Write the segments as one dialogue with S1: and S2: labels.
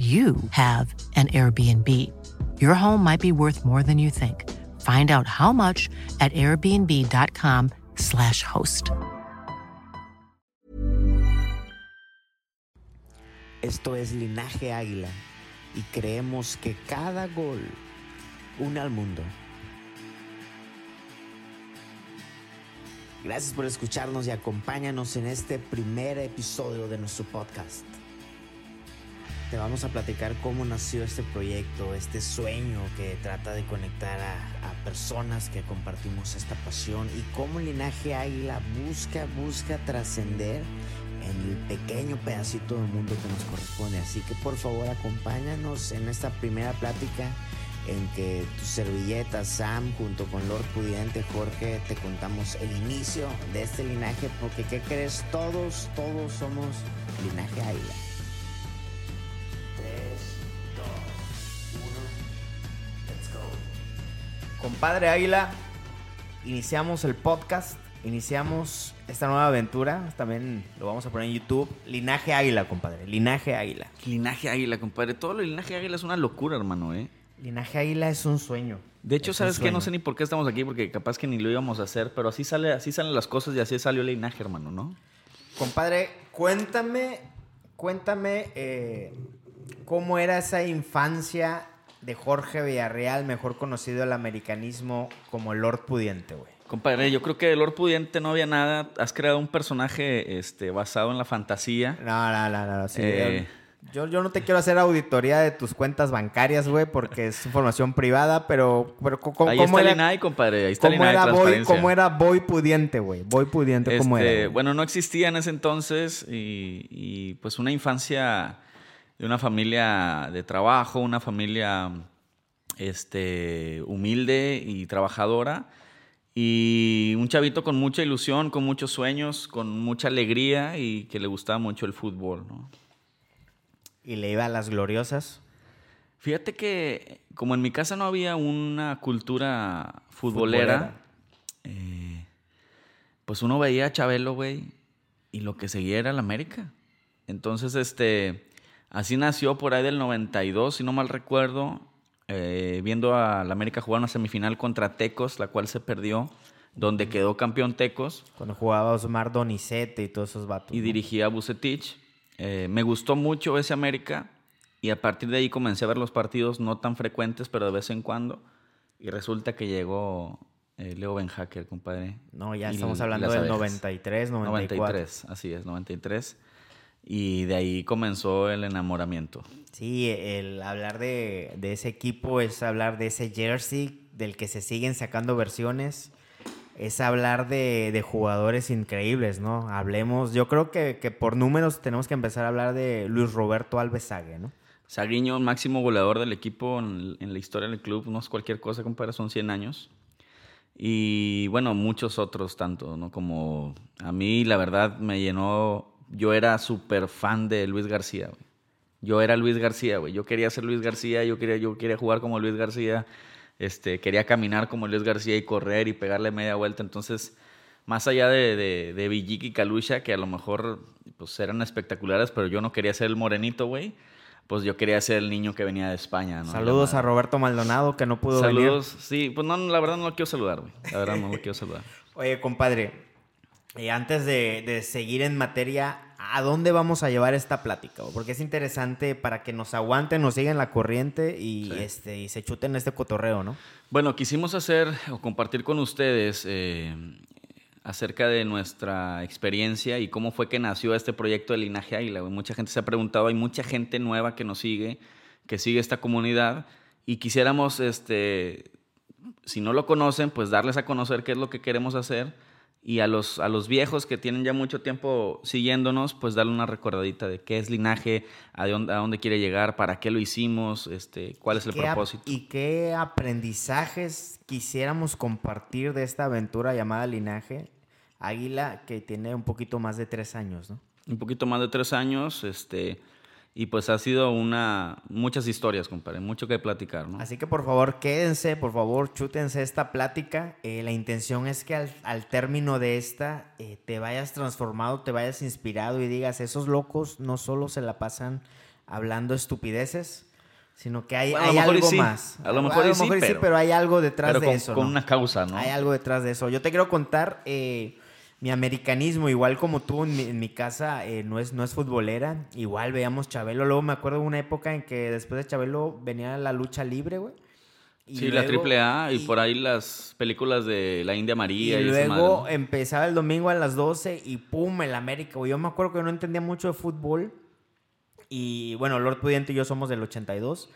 S1: you have an Airbnb. Your home might be worth more than you think. Find out how much at airbnb.com/slash host.
S2: Esto es Linaje Águila y creemos que cada gol une al mundo. Gracias por escucharnos y acompáñanos en este primer episodio de nuestro podcast. Te vamos a platicar cómo nació este proyecto, este sueño que trata de conectar a, personas que compartimos esta pasión y cómo Linaje Águila busca, busca trascender en el pequeño pedacito del mundo que nos corresponde. Así que por favor acompáñanos en esta primera plática en que tu servilleta Sam junto con Lord Pudiente Jorge te contamos el inicio de este linaje porque ¿qué crees? Todos, todos somos Linaje Águila.
S3: Compadre Águila, iniciamos el podcast, iniciamos esta nueva aventura, también lo vamos a poner en YouTube, Linaje Águila, compadre, Linaje Águila.
S4: Linaje Águila, compadre, todo lo Linaje Águila es una locura, hermano, ¿eh?
S3: Linaje Águila es un sueño.
S4: De hecho,
S3: Es
S4: ¿sabes qué? No sé ni por qué estamos aquí, porque capaz que ni lo íbamos a hacer, pero así sale, así salen las cosas y así salió el linaje, hermano, ¿no?
S3: Compadre, cuéntame, cuéntame eh, cómo era esa infancia de Jorge Villarreal, mejor conocido al americanismo como Lord Pudiente, güey.
S4: Compadre, yo creo que de Lord Pudiente no había nada. Has creado un personaje este, basado en la fantasía.
S3: No, no, no, no. sí,
S4: Eh.
S3: yo, yo no te quiero hacer auditoría de tus cuentas bancarias, güey, porque es información privada, pero, pero co-
S4: Ahí
S3: ¿cómo
S4: está el
S3: era,
S4: INAI, compadre. Ahí está el
S3: cómo
S4: INAI
S3: era, boy,
S4: transparencia.
S3: cómo era Boy Pudiente, güey? Boy Pudiente, ¿cómo
S4: Este,
S3: era?
S4: Bueno, no existía en ese entonces y, y, pues una infancia de una familia de trabajo, una familia este, humilde y trabajadora y un chavito con mucha ilusión, con muchos sueños, con mucha alegría y que le gustaba mucho el fútbol, ¿no?
S3: Y le iba a las gloriosas.
S4: Fíjate que como en mi casa no había una cultura futbolera, eh, pues uno veía a Chabelo, güey, y lo que seguía era el América. Entonces, este, así nació por ahí del 92, si no mal recuerdo, eh, viendo a la América jugar una semifinal contra Tecos, la cual se perdió, donde quedó campeón Tecos
S3: Cuando jugaba Osmar Donizete y todos esos vatos.
S4: y dirigía a Bucetich. Eh, me gustó mucho ese América y a partir de ahí comencé a ver los partidos no tan frecuentes, pero de vez en cuando. Y resulta que llegó eh, Leo Benhacker, compadre.
S3: No, ya
S4: Y
S3: estamos hablando del
S4: abejas.
S3: 93, 94.
S4: 93, así es, 93. Y de ahí comenzó el enamoramiento.
S3: Sí, el hablar de, de ese equipo es hablar de ese jersey del que se siguen sacando versiones. Es hablar de, de jugadores increíbles, ¿no? Hablemos, yo creo que, que por números tenemos que empezar a hablar de Luis Roberto Alves Sague, ¿no?
S4: Saguiño, máximo goleador del equipo en, en la historia del club, no es cualquier cosa, compadre, son 100 años. Y bueno, muchos otros tanto, ¿no? Como a mí, la verdad, me llenó. Yo era súper fan de Luis García, güey. Yo era Luis García, güey. Yo quería ser Luis García, yo quería, yo quería jugar como Luis García, este, quería caminar como Luis García y correr y pegarle media vuelta. Entonces, más allá de, de, de Villic y Calucha, que a lo mejor pues, eran espectaculares, pero yo no quería ser el morenito, güey. Pues yo quería ser el niño que venía de España, ¿no?
S3: Saludos a Roberto Maldonado, que no pudo venir.
S4: Saludos, sí, pues no, la verdad no lo quiero saludar, güey. La verdad no lo quiero saludar.
S3: Oye, compadre, y antes de, de seguir en materia, ¿a dónde vamos a llevar esta plática? Porque es interesante para que nos aguanten, nos sigan la corriente y,
S4: Sí.
S3: este, y se chuten este cotorreo, ¿no?
S4: Bueno, quisimos hacer o compartir con ustedes eh, acerca de nuestra experiencia y cómo fue que nació este proyecto de Linaje Águila. Mucha gente se ha preguntado, hay mucha gente nueva que nos sigue, que sigue esta comunidad y quisiéramos, este, si no lo conocen, pues darles a conocer qué es lo que queremos hacer Y a los, a los viejos que tienen ya mucho tiempo siguiéndonos, pues darle una recordadita de qué es linaje, a dónde, a dónde quiere llegar, para qué lo hicimos, este, cuál es el propósito.
S3: ¿Y qué aprendizajes quisiéramos compartir de esta aventura llamada Linaje Águila, que tiene un poquito más de tres años, ¿no?
S4: Un poquito más de tres años, este y pues ha sido una muchas historias, compadre, mucho que platicar, ¿no?
S3: Así que por favor, quédense, por favor, chútense esta plática. Eh, la intención es que al, término de esta eh, te vayas transformado, te vayas inspirado y digas, esos locos no solo se la pasan hablando estupideces, sino que hay, hay algo más.
S4: A lo mejor, sí,
S3: pero, hay algo detrás de
S4: eso. Con una causa, ¿no?
S3: Hay algo detrás de eso. Yo te quiero contar... Eh, mi americanismo, igual como tú en mi, casa, eh, no, es, no es futbolera. Igual veíamos Chabelo. Luego me acuerdo de una época en que después de Chabelo venía la lucha libre, güey.
S4: sí, la triple A y, por ahí las películas de la India María.
S3: Y, luego empezaba el domingo a las 12 y pum, el América. Güey. Yo me acuerdo que no entendía mucho de fútbol. Y bueno, Lord Pudiente y yo somos del 82.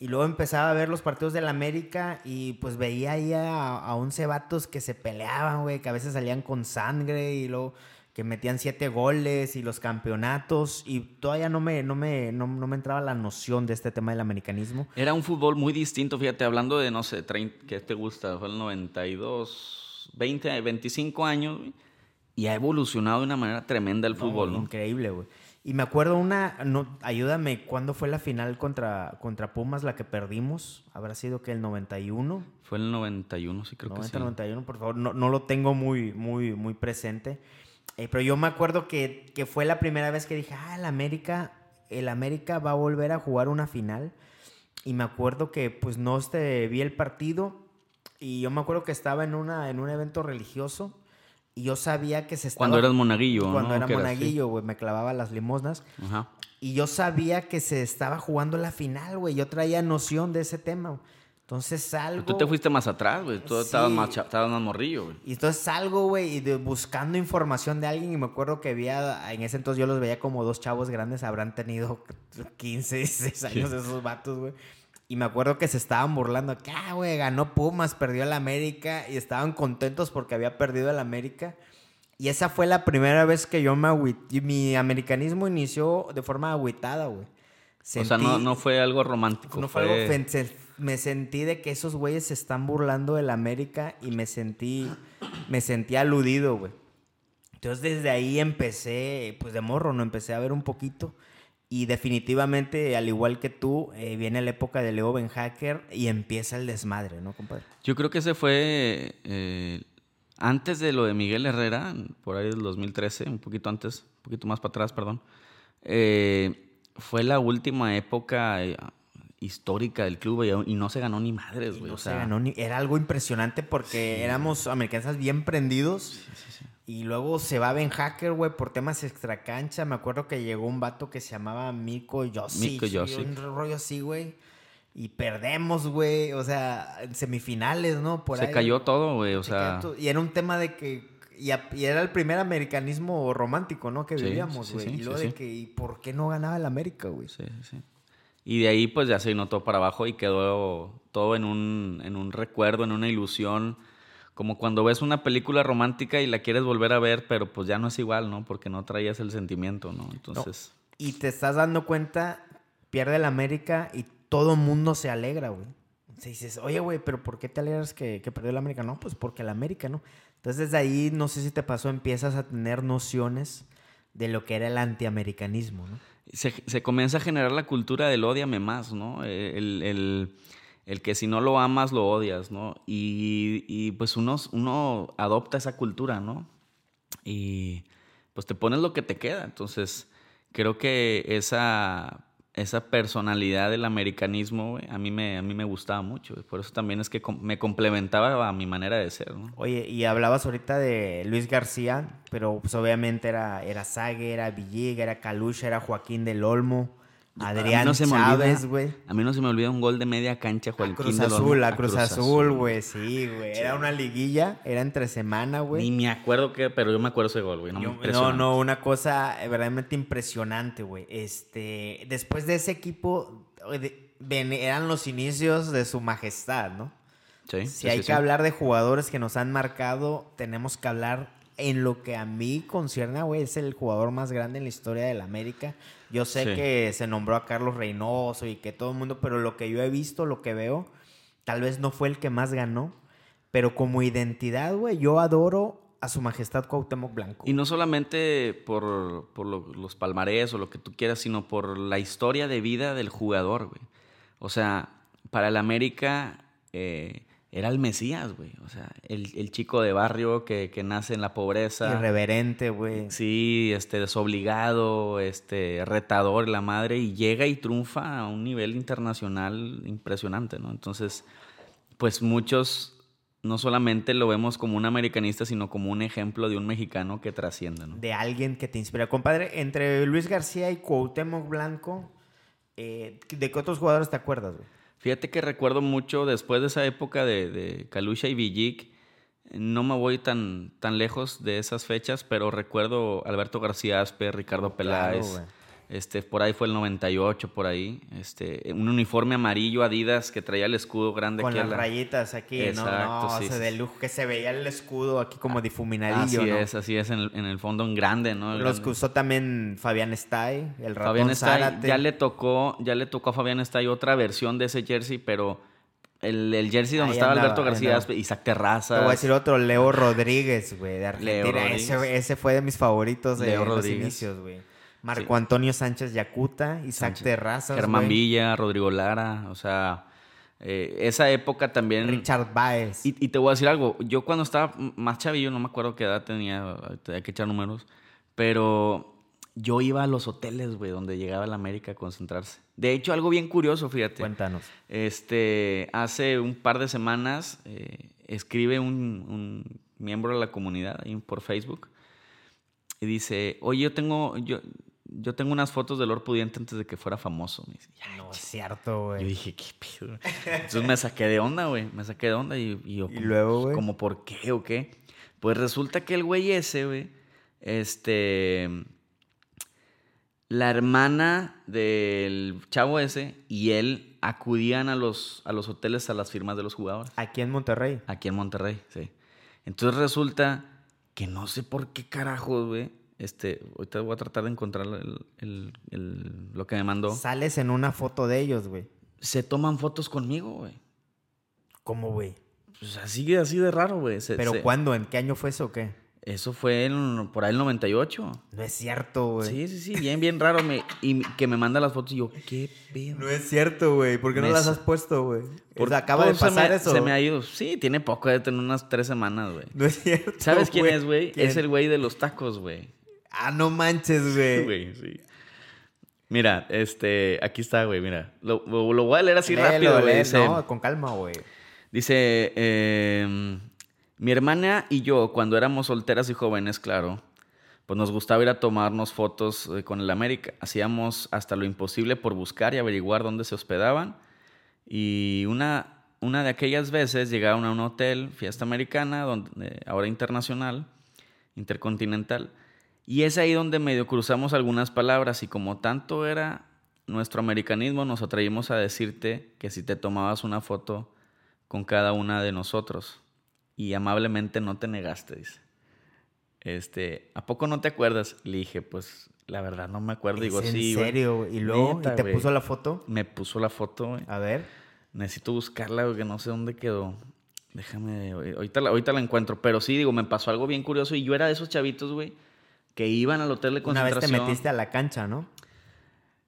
S3: Y luego empezaba a ver los partidos del América y pues veía ahí a, a 11 vatos que se peleaban, güey, que a veces salían con sangre y luego que metían siete goles y los campeonatos y todavía no me, no me, no, me entraba la noción de este tema del americanismo.
S4: Era un fútbol muy distinto, fíjate, hablando de, no sé, 30, ¿qué te gusta? Fue el 92, 20, 25 años, y ha evolucionado de una manera tremenda el fútbol, ¿no?
S3: Increíble, güey. Y me acuerdo una, no, ayúdame, ¿cuándo fue la final contra, contra Pumas la que perdimos? ¿Habrá sido que el 91?
S4: Fue el 91, sí creo que sí.
S3: 91, por favor, no, no, lo tengo muy, muy, muy presente. Eh, pero yo me acuerdo que, que, fue la primera vez que dije, ah, el América, el América va a volver a jugar una final. Y me acuerdo que pues no este, vi el partido y yo me acuerdo que estaba en, una, en un evento religioso y yo sabía que se estaba...
S4: Cuando eras monaguillo,
S3: Cuando era monaguillo, güey, me clavaba las limosnas. Ajá. Y yo sabía que se estaba jugando la final, güey. Yo traía noción de ese tema. Entonces salgo...
S4: Tú te fuiste más atrás, güey. Tú estabas, más, estabas más morrillo, güey.
S3: Y entonces salgo, güey, y buscando información de alguien. Y me acuerdo que había... En ese entonces yo los veía como dos chavos grandes. Habrán tenido 15, 16 años esos vatos, güey. Y me acuerdo que se estaban burlando. Que, ah, güey, ganó Pumas, perdió el América. Y estaban contentos porque había perdido el América. Y esa fue la primera vez que yo me agüité. Mi americanismo inició de forma agüitada, güey.
S4: o sea, no, fue algo romántico.
S3: No fue, algo. Me sentí de que esos güeyes se están burlando del América y me sentí. Me sentí aludido, güey. Entonces desde ahí empecé, pues de morro, ¿no? Empecé a ver un poquito. Y definitivamente, al igual que tú, eh, viene la época de Leo Ben Hacker y empieza el desmadre, ¿no, compadre?
S4: Yo creo que ese fue eh, antes de lo de Miguel Herrera, por ahí del 2013, un poquito antes, un poquito más para atrás, perdón. Eh, fue la última época histórica del club y, no se ganó ni madres, güey.
S3: No se ganó ni. Era algo impresionante porque éramos americanos bien prendidos. Sí, sí, sí. Y luego se va Ben Hacker, güey, por temas extra cancha. Me acuerdo que llegó un vato que se llamaba Miko Yossi. Miko Un rollo así, güey. Y perdemos, güey. O sea, en semifinales, ¿no?
S4: Por se cayó todo, güey. O sea.
S3: Y era un tema de que. Y, era el primer americanismo romántico, ¿no? Que vivíamos, güey. y luego de que. ¿Y por qué no ganaba el América, güey?
S4: Sí, sí. Y de ahí, pues ya se notó para abajo y quedó todo en un, en un recuerdo, en una ilusión como cuando ves una película romántica y la quieres volver a ver, pero pues ya no es igual, ¿no? Porque no traías el sentimiento, ¿no? Entonces...
S3: Y te estás dando cuenta, pierde el América y todo mundo se alegra, güey. Se dices, oye, güey, pero ¿por qué te alegras que, perdió el América? No, pues porque el América, ¿no? Entonces desde ahí, no sé si te pasó, empiezas a tener nociones de lo que era el antiamericanismo, ¿no?
S4: Se, se comienza a generar la cultura del odiame más, ¿no? el el que si no lo amas, lo odias, ¿no? Y, pues uno, uno adopta esa cultura, ¿no? Y pues te pones lo que te queda. Entonces, creo que esa, esa personalidad del americanismo, a, mí me, a mí me gustaba mucho. Por eso también es que me complementaba a mi manera de ser, ¿no?
S3: Oye, y hablabas ahorita de Luis García, pero pues obviamente era, era era Villiga, era Calucha, era Joaquín del Olmo. Adrián no se Chávez, güey.
S4: A mí no se me olvida un gol de media cancha,
S3: Joaquín Cruz Azul, a Cruz, Azul, güey, sí, güey. Era una liguilla, era entre semana, güey.
S4: Ni me acuerdo qué, pero yo me acuerdo ese gol, güey.
S3: No, no, una cosa verdaderamente impresionante, güey. Este, después de ese equipo, eran los inicios de su majestad, ¿no? Sí. Si hay que hablar de jugadores que nos han marcado, tenemos que hablar en lo que a mí concierne, güey, es el jugador más grande en la historia del América. Yo sé
S4: Sí.
S3: que se nombró a Carlos Reynoso y que todo el mundo, pero lo que yo he visto, lo que veo, tal vez no fue el que más ganó, pero como identidad, güey, yo adoro a su majestad Cuauhtémoc Blanco.
S4: Y no solamente por, por lo- los palmarés o lo que tú quieras, sino por la historia de vida del jugador, güey. O sea, para el América eh, era el Mesías, güey. O sea, el, el chico de barrio que, que nace en la pobreza.
S3: Irreverente, güey.
S4: Sí, este, desobligado, este, retador, la madre, y llega y triunfa a un nivel internacional impresionante, ¿no? Entonces, pues muchos no solamente lo vemos como un americanista, sino como un ejemplo de un mexicano que trasciende, ¿no?
S3: de alguien que te inspira. Compadre, entre Luis García y Cuauhtémoc Blanco, eh, ¿de qué otros jugadores te acuerdas, güey?
S4: Fíjate que recuerdo mucho después de esa época de, de Kalusha y Villic, no me voy tan, tan lejos de esas fechas, pero recuerdo Alberto García Aspe, Ricardo Peláez. Este, por ahí fue el 98, por ahí, este, un uniforme amarillo Adidas que traía el escudo grande
S3: Con
S4: aquí
S3: las
S4: la-
S3: rayitas aquí, ¿no?
S4: Exacto,
S3: No,
S4: sí,
S3: ese
S4: sí,
S3: de lujo, que se veía el escudo aquí como difuminadillo,
S4: Así
S3: ¿no?
S4: es, así es, en el, en el fondo en grande, ¿no? El
S3: Los
S4: grande.
S3: que usó también Fabián Stay, el ratón
S4: Fabián Stay, ya le tocó, ya le tocó a Fabián Stay otra versión de ese jersey, pero el, el jersey donde
S3: Ahí
S4: estaba
S3: andaba,
S4: Alberto García, Isaac Terraza.
S3: Te voy a decir otro, Leo Rodríguez, güey, de Argentina. Ese, ese fue de mis favoritos de
S4: Leo
S3: los
S4: Rodríguez.
S3: inicios, güey. Marco
S4: Sí.
S3: Antonio Sánchez Yacuta, Isaac
S4: Sánchez.
S3: Terrazas,
S4: Germán Villa, Rodrigo Lara, o sea, eh, esa época también...
S3: Richard Baez.
S4: Y, y te voy a decir algo, yo cuando estaba más chavillo, no me acuerdo qué edad tenía, hay que echar números, pero yo iba a los hoteles, güey, donde llegaba la América a concentrarse. De hecho, algo bien curioso, fíjate.
S3: Cuéntanos.
S4: Este, hace un par de semanas eh, escribe un, un miembro de la comunidad ahí por Facebook y dice, oye, yo tengo, yo, yo tengo unas fotos de Lord Pudiente antes de que fuera famoso. Me dice.
S3: No es cierto,
S4: Yo
S3: güey.
S4: dije, ¿qué pedo? Entonces me saqué de onda, güey. Me saqué de onda y, y yo,
S3: ¿Y
S4: como,
S3: luego, güey?
S4: como, ¿por qué o qué? Pues resulta que el güey ese, güey, este... La hermana del chavo ese y él acudían a los, a los hoteles a las firmas de los jugadores.
S3: Aquí en Monterrey.
S4: Aquí en Monterrey, sí. Entonces resulta que no sé por qué carajos, güey. Este, ahorita voy a tratar de encontrar el- el- el- lo que me mandó.
S3: Sales en una foto de ellos, güey.
S4: Se toman fotos conmigo, güey.
S3: ¿Cómo, güey?
S4: Pues así, así de raro, güey. Se-
S3: ¿Pero
S4: se-
S3: cuándo? ¿En qué año fue eso o qué?
S4: Eso fue en- por ahí el 98.
S3: No es cierto, güey.
S4: Sí, sí, sí, bien, bien raro. Me, y que me manda las fotos y yo, ¿qué pedo?
S3: No es cierto, güey. ¿Por qué no
S4: Me
S3: las has puesto, güey?
S4: Por-
S3: O sea, acaba de
S4: todo se
S3: pasar
S4: me-
S3: eso.
S4: Se me ha ido. Sí, tiene poco, de tener unas tres semanas, güey.
S3: No es cierto.
S4: ¿Sabes quién es, güey? Es el güey de los tacos, güey.
S3: Ah, no manches, güey.
S4: Güey, sí. Mira, este, aquí está, güey, mira. Lo, lo- lo voy a leer así
S3: Léelo,
S4: rápido, güey. Dice,
S3: No, con calma, güey.
S4: dice eh, mi hermana y yo, cuando éramos solteras y jóvenes, claro, pues nos gustaba ir a tomarnos fotos eh, con el América. Hacíamos hasta lo imposible por buscar y averiguar dónde se hospedaban. Y una, una de aquellas veces llegaron a un hotel, fiesta americana, donde, eh, ahora internacional, intercontinental. Y es ahí donde medio cruzamos algunas palabras y como tanto era nuestro americanismo, nos atrevimos a decirte que si te tomabas una foto con cada una de nosotros y amablemente no te negaste, dice. Este, ¿a poco no te acuerdas? Le dije, pues la verdad no me acuerdo. Digo,
S3: ¿Es en
S4: sí. güey".
S3: serio, güey. Y luego,
S4: Neta,
S3: ¿y te
S4: güey.
S3: puso la foto?
S4: Me puso la foto, güey.
S3: A ver.
S4: Necesito buscarla, porque no sé dónde quedó. Déjame, ahorita la, ahorita la encuentro. Pero sí, digo, me pasó algo bien curioso. Y yo era de esos chavitos, güey, que iban al hotel de
S3: Una vez te
S4: concentración.
S3: metiste a la cancha, ¿no?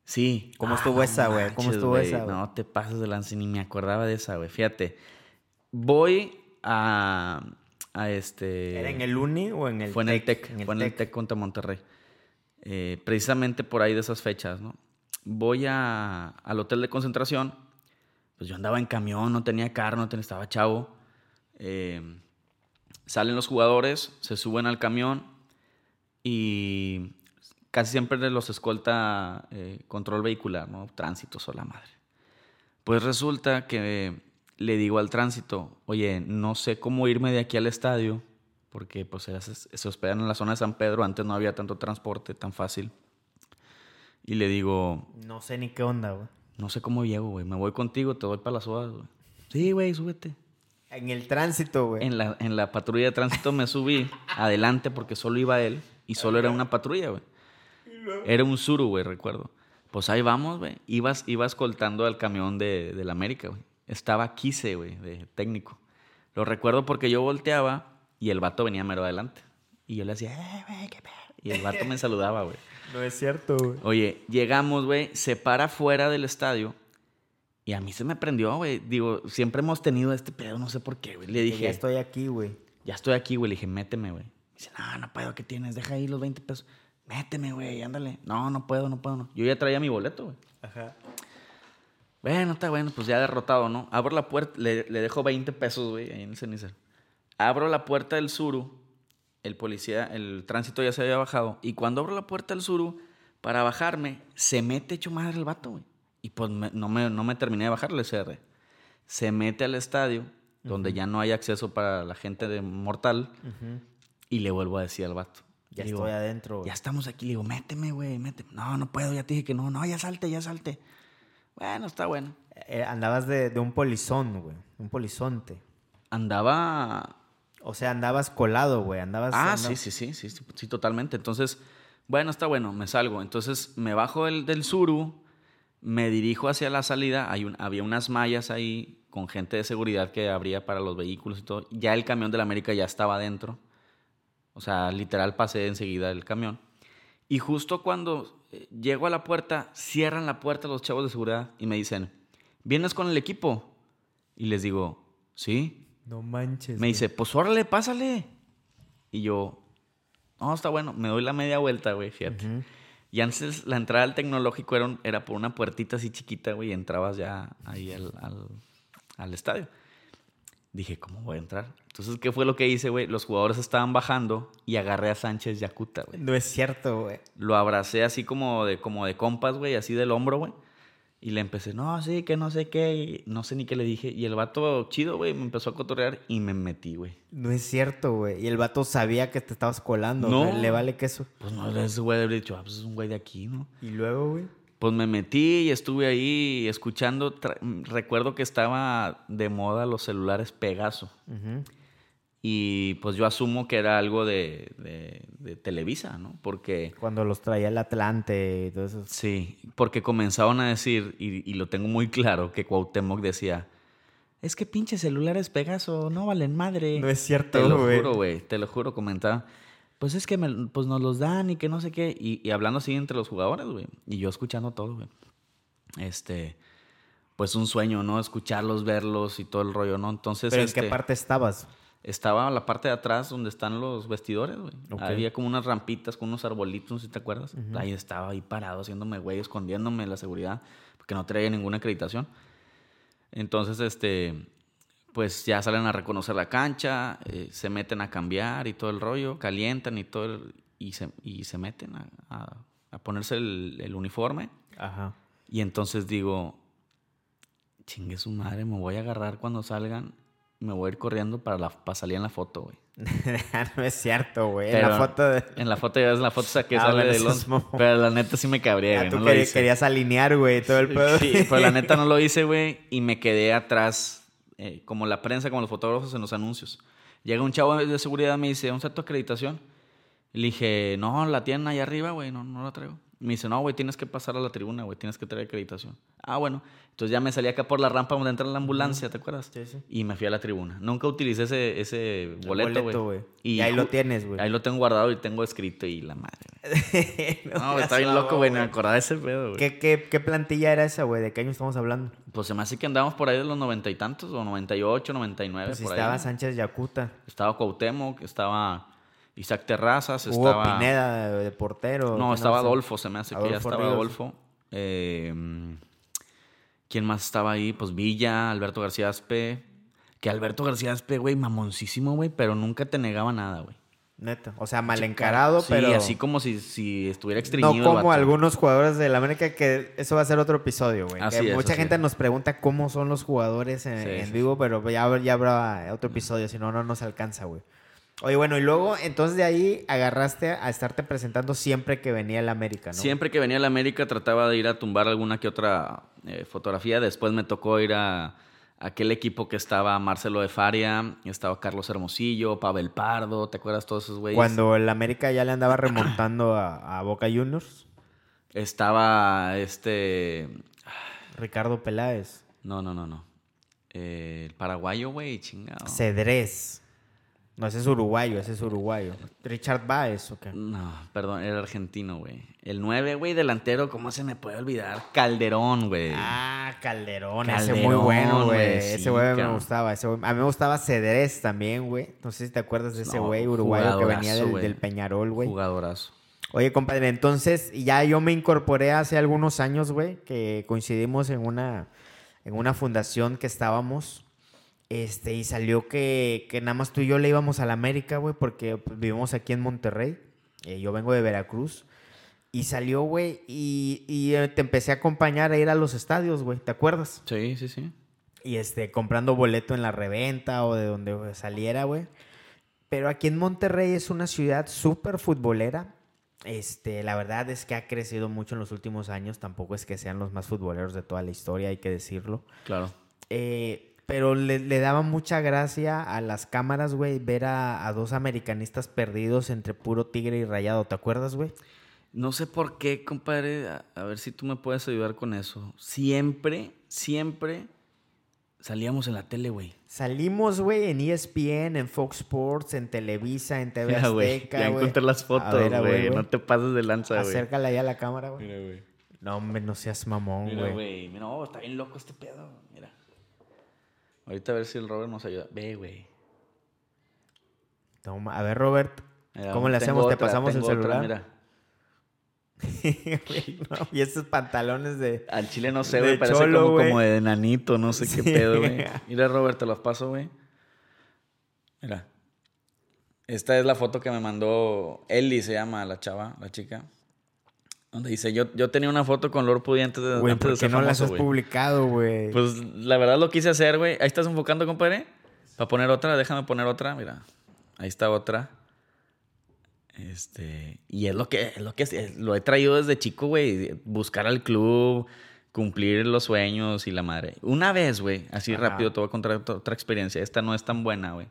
S4: Sí.
S3: ¿Cómo estuvo esa, güey? ¿Cómo estuvo esa?
S4: No te pases de lance, ni me acordaba de esa, güey. Fíjate. Voy a, a este...
S3: ¿Era en el Uni o en el
S4: Fue en el TEC, fue en el
S3: Tec.
S4: TEC contra Monterrey. Eh, precisamente por ahí de esas fechas, ¿no? Voy a- al hotel de concentración. Pues yo andaba en camión, no tenía carro, no tenía, estaba chavo. Eh, salen los jugadores, se suben al camión y casi siempre los escolta eh, control vehicular, ¿no? Tránsito, sola madre. Pues resulta que le digo al tránsito, oye, no sé cómo irme de aquí al estadio, porque pues se, se hospedan en la zona de San Pedro, antes no había tanto transporte tan fácil. Y le digo,
S3: No sé ni qué onda, güey.
S4: no sé cómo llego, güey, me voy contigo, te voy para las sodas, güey. Sí, güey, súbete.
S3: En el tránsito, güey.
S4: En la, en la patrulla de tránsito me subí adelante porque solo iba él y solo era una patrulla, güey. Era un suru, güey, recuerdo. Pues ahí vamos, güey. Ibas, iba escoltando al camión de, de la América, güey. Estaba Quise, güey, de técnico. Lo recuerdo porque yo volteaba y el vato venía mero adelante. Y yo le decía, eh, güey, qué pedo. Y el vato me saludaba, güey.
S3: No es cierto, güey.
S4: Oye, llegamos, güey, se para fuera del estadio. Y a mí se me prendió, güey. Digo, siempre hemos tenido este pedo, no sé por qué, güey. Le dije,
S3: Ya estoy aquí, güey.
S4: ya estoy aquí, güey. Le dije, méteme, güey. Dice, no, no puedo, ¿qué tienes? Deja ahí los 20 pesos. Méteme, güey, ándale. No, no puedo, no puedo, no. Yo ya traía mi boleto, güey.
S3: Ajá.
S4: Bueno, está bueno, pues ya derrotado, ¿no? Abro la puerta, le, le dejo 20 pesos, güey, ahí en el cenicero. Abro la puerta del suru, el policía, el tránsito ya se había bajado. Y cuando abro la puerta del suru, para bajarme, se mete hecho madre el vato, güey. Y pues me- no, me, no me terminé de bajar el SR. Se mete al estadio, donde ya no hay acceso para la gente de mortal, y le vuelvo a decir al vato.
S3: Ya
S4: digo,
S3: estoy adentro,
S4: ya estamos aquí. Le digo, méteme, güey, méteme. No, no puedo, ya te dije que no. No, ya salte, ya salte. Bueno, está bueno.
S3: Eh, andabas de, de un polizón, güey. Un polizonte.
S4: Andaba...
S3: O sea, andabas colado, güey. Andabas.
S4: Ah,
S3: andabas-
S4: sí, sí, sí, sí, sí, sí, totalmente. Entonces, bueno, está bueno, me salgo. Entonces, me bajo del, del suru, me dirijo hacia la salida. Hay un- había unas mallas ahí con gente de seguridad que abría para los vehículos y todo. Ya el camión de la América ya estaba adentro. O sea, literal pasé enseguida el camión. Y justo cuando eh, llego a la puerta, cierran la puerta los chavos de seguridad y me dicen, ¿vienes con el equipo? Y les digo, sí.
S3: No manches.
S4: Me dice, pues órale, pásale. Y yo, no, está bueno. Me doy la media vuelta, güey, fíjate. Y antes la entrada al tecnológico era, era por una puertita así chiquita, güey, y entrabas ya ahí al, al- al estadio. Dije, ¿cómo voy a entrar? Entonces, ¿qué fue lo que hice, güey? Los jugadores estaban bajando y agarré a Sánchez Yacuta, güey.
S3: No es cierto, güey.
S4: Lo abracé así como de, como de compas, güey, así del hombro, güey. Y le empecé, no, sí, que no sé qué, y no sé ni qué le dije. Y el vato chido, güey, me empezó a cotorrear y me metí, güey.
S3: No es cierto, güey. Y el vato sabía que te estabas colando.
S4: No.
S3: Le vale queso.
S4: Pues no, ese güey habría dicho, ah, pues es un güey de aquí, ¿no?
S3: Y luego, güey.
S4: Pues me metí y estuve ahí escuchando. Recuerdo que estaba de moda los celulares Pegaso. Y pues yo asumo que era algo de, de- de Televisa, ¿no? Porque,
S3: Cuando los traía el Atlante y todo eso.
S4: sí, porque comenzaron a decir, y, y lo tengo muy claro, que Cuauhtémoc decía, es que pinche celulares Pegaso no valen madre.
S3: No es cierto,
S4: Te lo
S3: güey.
S4: juro, güey, te lo juro, comentaba. Pues es que me- pues nos los dan y que no sé qué. Y, y hablando así entre los jugadores, güey. Y yo escuchando todo, güey. Este, pues un sueño, ¿no? Escucharlos, verlos y todo el rollo, ¿no? Entonces,
S3: ¿Pero en
S4: este,
S3: qué parte estabas?
S4: estaba la parte de atrás donde están los vestidores, güey.
S3: Ok.
S4: Había como unas rampitas con unos arbolitos, si te acuerdas. Ahí estaba ahí parado, haciéndome güey, escondiéndome la seguridad, porque no traía ninguna acreditación. Entonces, este, pues ya salen a reconocer la cancha, eh, se meten a cambiar y todo el rollo, calientan y todo, el- y, se, y se meten a, a- a ponerse el, el uniforme.
S3: Ajá.
S4: Y entonces digo, chingue su madre, me voy a agarrar cuando salgan, me voy a ir corriendo para, la, para salir en la foto, güey.
S3: no es cierto, güey. En la foto de...
S4: En la foto ya ves la foto esa que
S3: Ah,
S4: sale de los... Pero la neta sí me cabré,
S3: Ah,
S4: güey.
S3: tú
S4: no lo
S3: queri-
S4: hice.
S3: querías alinear, güey, todo el pedo.
S4: Sí, pero la neta no lo hice, güey. Y me quedé atrás, eh, como la prensa, como los fotógrafos en los anuncios. Llega un chavo de seguridad, me dice, ¿dónde está tu acreditación? Le dije, no, la tienen ahí arriba, güey, no, no la traigo. Me dice, no, güey, tienes que pasar a la tribuna, güey, tienes que traer acreditación. Ah, bueno. Entonces ya me salí acá por la rampa donde entra la ambulancia, ¿te acuerdas?
S3: Sí, sí.
S4: Y me fui a la tribuna. Nunca utilicé ese, ese boleto, güey.
S3: Y ahí lo tienes, güey.
S4: Ahí lo tengo guardado y tengo escrito y la madre,
S3: no,
S4: No, está bien loco, güey, me acordaba de ese pedo, güey.
S3: ¿Qué, qué, qué plantilla era esa, güey? ¿De qué año estamos hablando?
S4: Pues se me hace que andábamos por ahí de los noventa y tantos, o 98, 99,
S3: Pues si
S4: por
S3: estaba
S4: ahí.
S3: Sánchez Yacuta.
S4: Estaba Cuauhtémoc, estaba Isaac Terrazas,
S3: Hugo
S4: estaba...
S3: Pineda de, de portero.
S4: No,
S3: ¿quién
S4: estaba? Adolfo, se me hace que ya estaba
S3: Ríos.
S4: Adolfo. Eh, ¿Quién más estaba ahí? Pues Villa, Alberto García Aspe. Que Alberto García Aspe, güey, mamoncísimo, güey, pero nunca te negaba nada, güey.
S3: Neta. O sea, mal encarado,
S4: Sí,
S3: pero...
S4: así como si, si estuviera extrañido
S3: No como algunos jugadores del América, que eso va a ser otro episodio, güey.
S4: Así
S3: Que
S4: es,
S3: mucha
S4: así
S3: gente
S4: es.
S3: nos pregunta cómo son los jugadores en,
S4: Sí,
S3: en
S4: sí,
S3: vivo, pero ya, ya habrá otro episodio, si no, no nos alcanza, güey. Oye, bueno, y luego, entonces de ahí agarraste a estarte presentando siempre que venía el América, ¿no?
S4: Siempre que venía la América trataba de ir a tumbar alguna que otra eh, fotografía. Después me tocó ir a, aquel equipo que estaba Marcelo de Faria, estaba Carlos Hermosillo, Pavel Pardo, ¿te acuerdas todos esos güeyes?
S3: Cuando el América ya le andaba remontando a, a Boca Juniors.
S4: Estaba este...
S3: Ricardo Peláez.
S4: No, no, no, no. Eh, el paraguayo, güey, chingado.
S3: Cedrés. No, ese es uruguayo, ese es uruguayo. Richard Baez, ¿o qué?
S4: No, perdón, era argentino, güey. El 9, güey, delantero, ¿cómo se me puede olvidar? Calderón, güey.
S3: Ah, Calderón, ese
S4: Calderón,
S3: muy bueno,
S4: güey, sí,
S3: ese güey me gustaba. ese güey- A mí me gustaba Cedrés también, güey. No sé si te acuerdas de ese
S4: No,
S3: güey uruguayo que venía del, del Peñarol, güey.
S4: Jugadorazo.
S3: Oye, compadre, entonces ya yo me incorporé hace algunos años, güey, que coincidimos en una, en una fundación que estábamos. Este, y salió que, que nada más tú y yo le íbamos a la América, güey, porque pues, vivimos aquí en Monterrey. Eh, yo vengo de Veracruz. Y salió, güey, y, y, eh, te empecé a acompañar a ir a los estadios, güey, ¿te acuerdas?
S4: Sí, sí, sí.
S3: y este, comprando boleto en la reventa o de donde saliera, güey. Pero aquí en Monterrey es una ciudad súper futbolera. Este, la verdad es que ha crecido mucho en los últimos años. Tampoco es que sean los más futboleros de toda la historia, hay que decirlo.
S4: Claro.
S3: Eh, pero le, le daba mucha gracia a las cámaras, güey, ver a, a dos americanistas perdidos entre puro tigre y rayado. ¿Te acuerdas, güey?
S4: No sé por qué, compadre, a, a ver si tú me puedes ayudar con eso. Siempre, siempre salíamos en la tele, güey.
S3: Salimos, güey, en ESPN, en Fox Sports, en Televisa, en TV
S4: Mira, güey,
S3: Azteca,
S4: ya encontré las fotos, güey. No te pases de lanza, güey.
S3: Acércala ahí a la cámara, güey.
S4: Mira, güey.
S3: No, hombre, no seas mamón,
S4: Mira,
S3: güey.
S4: güey. Mira, oh, está bien loco este pedo. Mira. Ahorita a ver si el Robert nos ayuda. Ve, güey.
S3: Toma. A ver, Robert,
S4: Mira,
S3: ¿cómo le hacemos? ¿Te pasamos el
S4: tengo otra,
S3: celular?
S4: mira.
S3: No, y esos pantalones de...
S4: Al chile no sé, güey. Parece
S3: cholo,
S4: como, de nanito, no sé qué pedo, güey. Mira, Robert, te los paso, güey. Mira. Esta es la foto que me mandó Ellie, se llama la chava, la chica. Donde dice, yo, yo tenía una foto con Lord Pudy antes de,
S3: Güey,
S4: antes de
S3: ¿por qué
S4: ser
S3: no las
S4: famoso,
S3: has
S4: güey.
S3: publicado, güey?
S4: Pues la verdad lo quise hacer, güey. Ahí estás enfocando, compadre. Para poner otra, déjame poner otra, mira. Ahí está otra. Este, y es lo que, es lo que es- lo he traído desde chico, güey. Buscar al club, cumplir los sueños y la madre. Una vez, güey, así
S3: Ajá.
S4: rápido te voy a contar otra, otra experiencia. Esta no es tan buena, güey.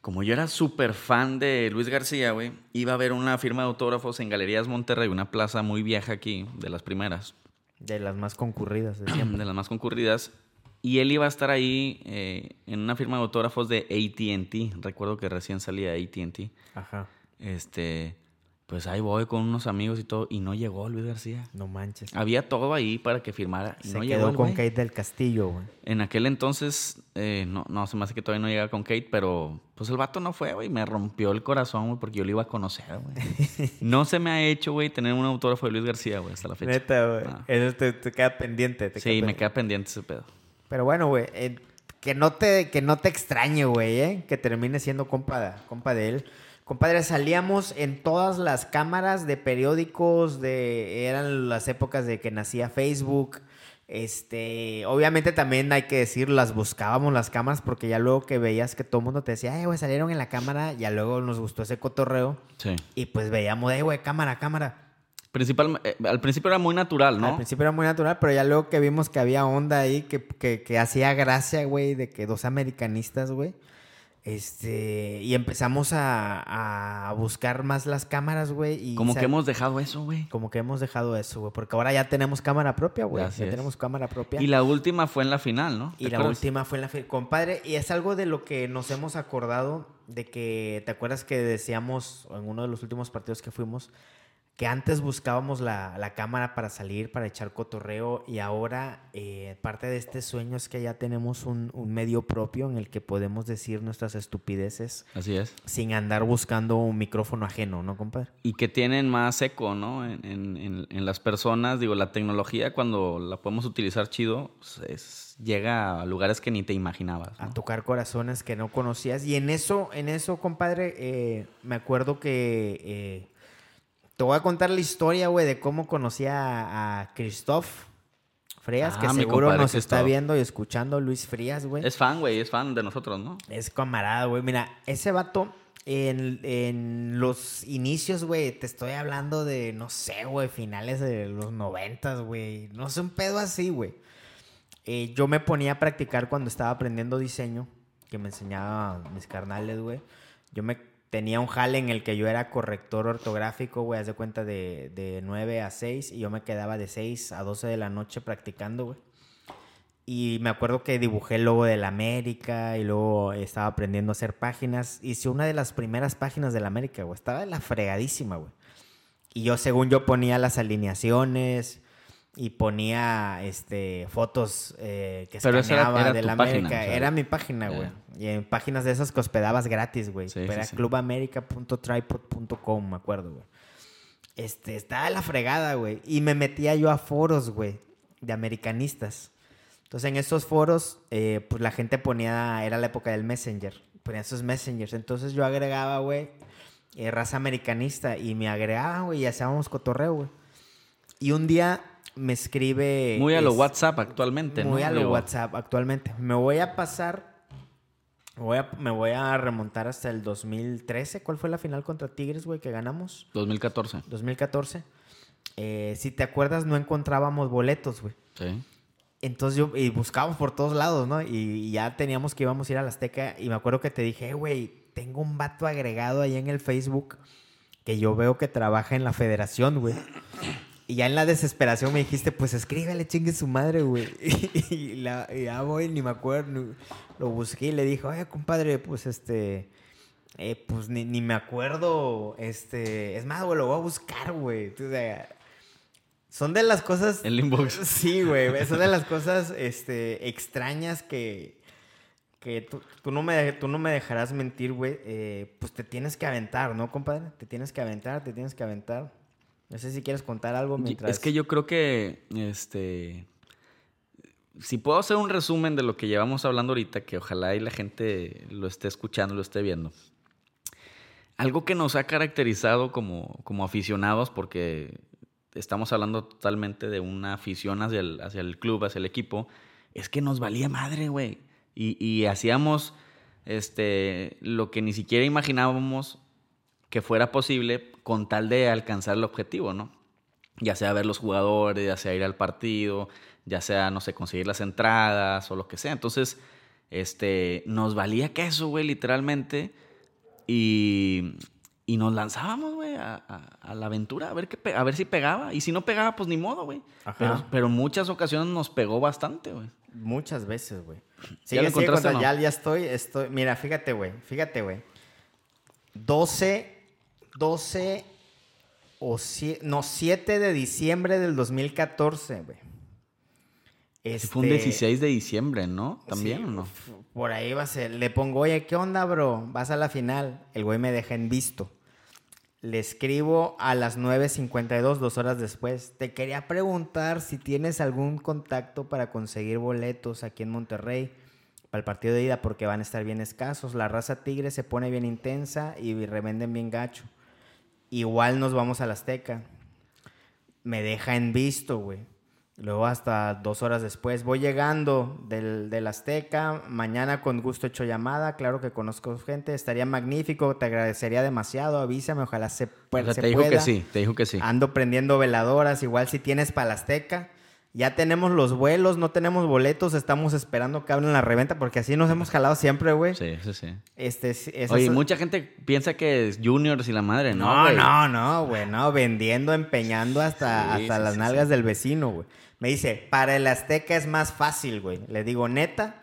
S4: Como yo era súper fan de Luis García, güey, iba a ver una firma de autógrafos en Galerías Monterrey, una plaza muy vieja aquí, de las primeras
S3: De las más concurridas de
S4: de las más concurridas. Y él iba a estar ahí eh, en una firma de autógrafos de ATT. Recuerdo que recién salía ATT.
S3: Ajá.
S4: Este, pues ahí voy con unos amigos y todo. Y no llegó Luis García.
S3: No manches.
S4: Había todo ahí para que firmara. Y
S3: Se
S4: no llegó
S3: quedó
S4: el
S3: con. Kate del Castillo, güey.
S4: En aquel entonces, eh, no, no, se me hace que todavía no llega con Kate, pero pues el vato no fue, güey. Me rompió el corazón, güey, porque yo lo iba a conocer, güey. no se me ha hecho, güey, tener un autógrafo de Luis García, güey, hasta la fecha.
S3: Neta, güey.
S4: Ah.
S3: Eso te, te queda pendiente. te
S4: Sí, me
S3: pendiente.
S4: queda pendiente ese pedo.
S3: Pero bueno, güey, eh, que, no te, que no te extrañe, güey, ¿eh? Que termine siendo compa, compa de él. Compadre, salíamos en todas las cámaras de periódicos, de eran las épocas de que nacía Facebook. Este, obviamente también hay que decir, las buscábamos las cámaras porque ya luego que veías que todo el mundo te decía, ay, güey, salieron en la cámara, ya luego nos gustó ese cotorreo
S4: Sí.
S3: y pues veíamos, ay, güey, cámara, cámara.
S4: Principal, eh, al principio era muy natural, ¿no?
S3: Al principio era muy natural, pero ya luego que vimos que había onda ahí, que, que, que hacía gracia, güey, de que dos americanistas, güey. Este, y empezamos a, a buscar más las cámaras, güey.
S4: Como que hemos dejado eso, güey.
S3: Como que hemos dejado eso, güey. Porque ahora ya tenemos cámara propia, güey. Ya
S4: es.
S3: tenemos cámara propia.
S4: Y la última fue en la final, ¿no?
S3: Y
S4: ¿Te
S3: la
S4: acuerdas?
S3: última fue en la... fi- Compadre, y es algo de lo que nos hemos acordado, de que, ¿te acuerdas que decíamos en uno de los últimos partidos que fuimos, que antes buscábamos la, la cámara para salir, para echar cotorreo, y ahora eh, parte de este sueño es que ya tenemos un, un medio propio en el que podemos decir nuestras estupideces
S4: Así es.
S3: sin andar buscando un micrófono ajeno, ¿no, compadre?
S4: Y que tienen más eco, ¿no? En, en- en- las personas. Digo, la tecnología, cuando la podemos utilizar chido, pues, es- llega a lugares que ni te imaginabas.
S3: a tocar corazones que no conocías. Y en eso, en eso, compadre, eh, me acuerdo que eh, te voy a contar la historia, güey, de cómo conocí a, a Christoph Frías,
S4: Ah,
S3: que
S4: mi
S3: seguro nos está viendo y escuchando, Luis Frías, güey.
S4: Es fan, güey, es fan de nosotros, ¿no?
S3: Es camarada, güey. Mira, ese vato en, en los inicios, güey, te estoy hablando de, no sé, güey, finales de los noventas, güey. No sé, un pedo así, güey. eh, yo me ponía a practicar cuando estaba aprendiendo diseño, que me enseñaba mis carnales, güey. Yo me tenía un jale en el que yo era corrector ortográfico, güey, haz de cuenta de, de 9 a 6 y yo me quedaba de 6 a 12 de la noche practicando, güey. Y me acuerdo que dibujé el logo de la América y luego estaba aprendiendo a hacer páginas. Hice una de las primeras páginas de la América, güey. Estaba en la fregadísima, güey. Y yo, según yo, ponía las alineaciones y ponía este, fotos eh, que
S4: Pero era-
S3: escaneaba
S4: era
S3: de la
S4: página,
S3: América.
S4: o sea,
S3: era mi página, güey. Y en páginas de esas que hospedabas gratis, güey.
S4: Sí,
S3: era
S4: sí,
S3: clubamerica.tripod.com, me acuerdo, güey. Este, estaba la fregada, güey. Y me metía yo a foros, güey, de americanistas. Entonces, en esos foros, eh, pues la gente ponía, era la época del Messenger, ponía esos Messengers. Entonces yo agregaba, güey, eh, raza americanista y me agregaba, güey, y hacíamos cotorreo, güey. Y un día me escribe...
S4: Muy a lo WhatsApp actualmente, ¿no?
S3: Muy a lo WhatsApp actualmente. Me voy a pasar, voy a, me voy a remontar hasta el 2013. ¿Cuál fue la final contra Tigres, güey, que ganamos?
S4: 2014.
S3: 2014. Eh, si te acuerdas, no encontrábamos boletos, güey.
S4: Sí.
S3: Entonces yo, y buscábamos por todos lados, ¿no? Y, y ya teníamos que íbamos a ir a la Azteca. Y me acuerdo que te dije, "Eh, güey, tengo un vato agregado ahí en el Facebook que yo veo que trabaja en la federación, güey. Y ya en la desesperación me dijiste, pues escríbele, chingue su madre, güey. Y, la, y ya voy, ni me acuerdo, lo busqué y le dije, oye, compadre, pues este, eh, pues ni, ni me acuerdo, este, es más, güey, lo voy a buscar, güey. O sea, son de las cosas...
S4: El inbox.
S3: Sí, güey. Son de las cosas este, extrañas que, que tú, tú no me, tú no me dejarás mentir, güey. Eh, pues te tienes que aventar, ¿no, compadre? Te tienes que aventar, te tienes que aventar. No sé si quieres contar algo mientras...
S4: Es que yo creo que, este, si puedo hacer un resumen de lo que llevamos hablando ahorita, que ojalá y la gente lo esté escuchando, lo esté viendo. Algo que nos ha caracterizado como, como aficionados, porque estamos hablando totalmente de una afición hacia el, hacia el club, hacia el equipo, es que nos valía madre, güey. Y, y hacíamos este, lo que ni siquiera imaginábamos que fuera posible con tal de alcanzar el objetivo, ¿no? Ya sea ver los jugadores, ya sea ir al partido, ya sea, no sé, conseguir las entradas o lo que sea. Entonces, este, nos valía queso, güey, literalmente. Y, y nos lanzábamos, güey, a, a- a la aventura, a ver, qué a ver si pegaba. Y si no pegaba, pues ni modo, güey.
S3: Ajá.
S4: Pero, pero muchas ocasiones nos pegó bastante, güey.
S3: Muchas veces, güey.
S4: ¿Ya
S3: Sigue,
S4: lo encontraste no?
S3: Ya, ya estoy, estoy... Mira, fíjate, güey. Fíjate, güey. 12, 12 o... sie- no, 7 de diciembre del 2014, güey.
S4: Sí, Fue un
S3: Este,
S4: 16 de diciembre, ¿no? También,
S3: Sí,
S4: ¿o no?
S3: Por ahí va a ser. Le pongo, oye, ¿qué onda, bro? Vas a la final. El güey me deja en visto. Le escribo a las 9.52, dos horas después. Te quería preguntar si tienes algún contacto para conseguir boletos aquí en Monterrey para el partido de ida porque van a estar bien escasos. La raza tigre se pone bien intensa y revenden bien gacho. Igual nos vamos a la Azteca. Me deja en visto, güey. Luego hasta dos horas después. Voy llegando del, del Azteca. Mañana con gusto hecho llamada. Claro que conozco gente. Estaría magnífico. Te agradecería demasiado. Avísame. Ojalá se, pue-
S4: O sea,
S3: se
S4: te dijo
S3: pueda.
S4: que sí, te dijo que sí.
S3: Ando prendiendo veladoras. Igual si tienes para la Azteca. Ya tenemos los vuelos. No tenemos boletos. Estamos esperando que abran la reventa. Porque así nos hemos jalado siempre, güey.
S4: Sí, sí, sí.
S3: Este, eso
S4: Oye,
S3: es-
S4: mucha gente piensa que es Juniors y la madre, ¿no?
S3: no, no, no, güey, no, vendiendo, empeñando hasta,
S4: Sí,
S3: hasta
S4: sí,
S3: las
S4: sí,
S3: nalgas del vecino, güey. Me dice, para el Azteca es más fácil, güey. Le digo, neta.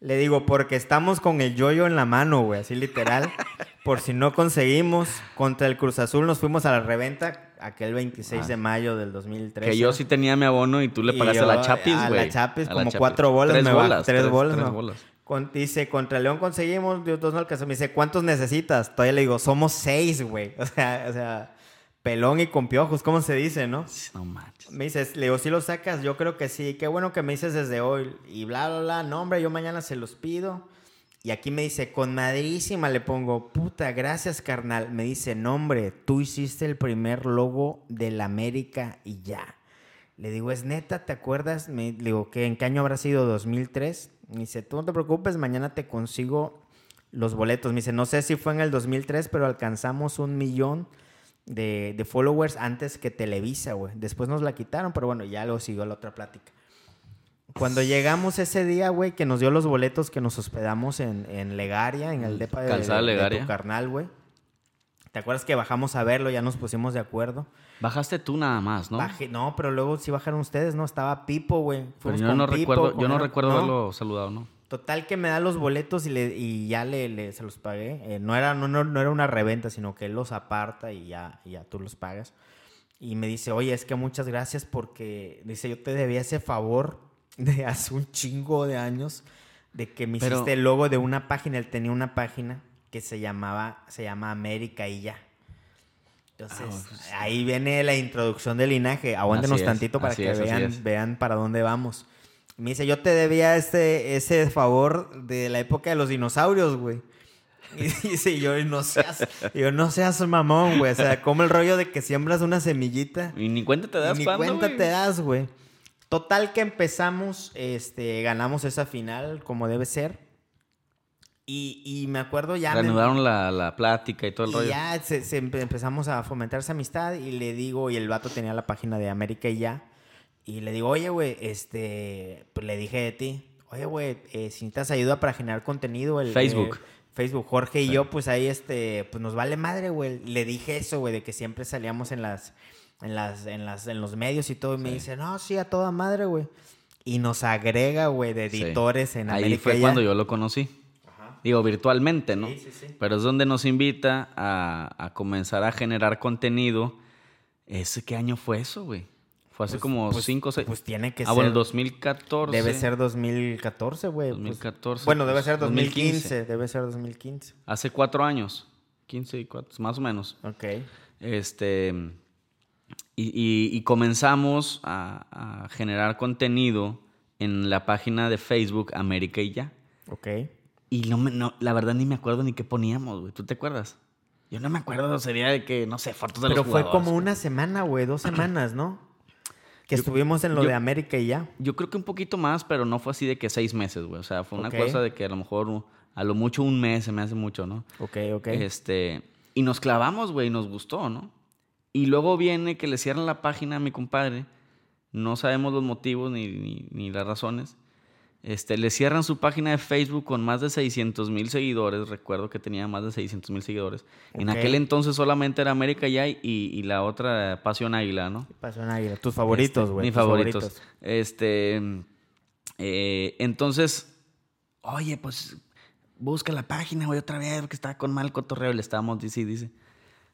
S3: Le digo, porque estamos con el yoyo en la mano, güey, así literal. Por si no conseguimos, contra el Cruz Azul nos fuimos a la reventa aquel 26 de mayo del 2013.
S4: Ah. Que yo sí tenía mi abono y tú le pagaste a la Chapis,
S3: A
S4: güey.
S3: la Chapis,
S4: A la
S3: como
S4: Chapis.
S3: cuatro bolas.
S4: Tres
S3: me va-
S4: bolas.
S3: Tres, bolas.
S4: tres
S3: no.
S4: bolas.
S3: Con- dice, contra León conseguimos, Dios dos no alcanzó. Me dice, ¿cuántos necesitas? Todavía le digo, somos seis, güey. O sea, o sea, pelón y con piojos, ¿cómo se dice, no?
S4: No manches.
S3: Me dices, le digo, si lo sacas, yo creo que sí. Qué bueno que me dices desde hoy. Y bla, bla, bla. No, hombre, yo mañana se los pido. Y aquí me dice, con madrísima, le pongo, puta, gracias, carnal. Me dice, no, hombre, tú hiciste el primer logo de la América y ya. Le digo, es neta, ¿te acuerdas? Me digo, ¿qué, ¿en qué año habrá sido? ¿2003? Me dice, tú no te preocupes, mañana te consigo los boletos. Me dice, no sé si fue en el 2003, pero alcanzamos un millón de, de followers antes que Televisa, güey. Después nos la quitaron, pero bueno, ya luego siguió la otra plática. Cuando llegamos ese día, güey, que nos dio los boletos que nos hospedamos en, en Legaria, en el depa de,
S4: Calzada
S3: de- de tu carnal, güey. ¿Te acuerdas que bajamos a verlo? Ya nos pusimos de acuerdo.
S4: Bajaste tú nada más, ¿no?
S3: Bajé- no, pero luego sí bajaron ustedes, ¿no? Estaba Pipo, güey.
S4: Yo no recuerdo, yo no recuerdo
S3: ¿No?
S4: haberlo saludado, ¿no?
S3: Total que me da los boletos y, le, y ya le, le- se los pagué. Eh, no, era, no, no, no era una reventa, sino que él los aparta y ya, y ya tú los pagas. Y me dice, oye, es que muchas gracias porque, dice, yo te debía ese favor de hace un chingo de años de que me
S4: Pero-
S3: hiciste el logo de una página. Él tenía una página que se llamaba, se llama América y ya. Entonces,
S4: Ah, pues,
S3: ahí viene la introducción del linaje. Aguántenos tantito para que
S4: es,
S3: vean, vean para dónde vamos. Me dice, yo te debía ese, ese favor de la época de los dinosaurios, güey. Y dice, yo no seas, yo no seas mamón, güey. O sea, como el rollo de que siembras una semillita
S4: Y ni cuenta te das
S3: ni
S4: cuando,
S3: cuenta
S4: güey.
S3: te das, güey. Total que empezamos, este, ganamos esa final como debe ser. Y, y me acuerdo ya... me-
S4: Reanudaron la, la plática y todo el
S3: y
S4: rollo.
S3: ya se- se empe- empezamos a fomentar esa amistad y le digo, y el vato tenía la página de América y ya. Y le digo, oye, güey, este, pues le dije de ti, oye, güey, eh, si necesitas ayuda para generar contenido, el
S4: Facebook.
S3: eh, Facebook, Jorge y yo, pues ahí, este, pues nos vale madre, güey. Le dije eso, güey, de que siempre salíamos en las, en las, en las, en los medios y todo. Y me dice, no, sí, a toda madre, güey. Y nos agrega, güey, de
S4: Sí.
S3: editores en
S4: Ahí
S3: América
S4: fue
S3: y ya.
S4: cuando yo lo conocí. Digo, virtualmente, ¿no?
S3: Sí, sí, sí.
S4: Pero es donde nos invita a, a comenzar a generar contenido. ¿Ese qué año fue eso, güey? Fue hace
S3: Pues-
S4: como
S3: pues-
S4: 5 o 6.
S3: Pues tiene que
S4: ah,
S3: ser.
S4: bueno, 2014.
S3: Debe ser 2014, güey. pues.
S4: 2014,
S3: bueno, debe
S4: pues,
S3: ser 2015.
S4: 2015.
S3: Debe ser 2015.
S4: Hace cuatro años. 15 y 4, más o menos.
S3: Ok.
S4: Este. Y, y- y comenzamos a, a generar contenido en la página de Facebook América y ya.
S3: Ok.
S4: Y no me, no, la verdad ni me acuerdo ni qué poníamos, güey. ¿Tú te acuerdas? Yo no me acuerdo, sería de que, no sé, fotos de
S3: Pero
S4: los
S3: fue
S4: jugadores.
S3: como una semana, güey. Dos semanas, ¿no? Que
S4: Yo-
S3: estuvimos en lo
S4: yo-
S3: de América y ya.
S4: Yo creo que un poquito más, pero no fue así de que seis meses, güey. O sea, fue una cosa de que a lo mejor, a lo mucho un mes se me hace mucho, ¿no?
S3: Ok, ok.
S4: Este, y nos clavamos, güey, y nos gustó, ¿no? Y luego viene que le cierran la página a mi compadre. No sabemos los motivos ni, ni, ni las razones. Este, le cierran su página de Facebook con más de 600 mil seguidores. Recuerdo que tenía más de 600 mil seguidores. En aquel entonces solamente era América Ya y, y la otra Pasión Águila, ¿no?
S3: Pasó en Águila. Tus favoritos,
S4: Este,
S3: güey.
S4: Mis
S3: tus
S4: favoritos. Este. eh, entonces, oye, pues busca la página, güey, otra vez, porque está con mal cotorreo. y Le estábamos, dice, dice.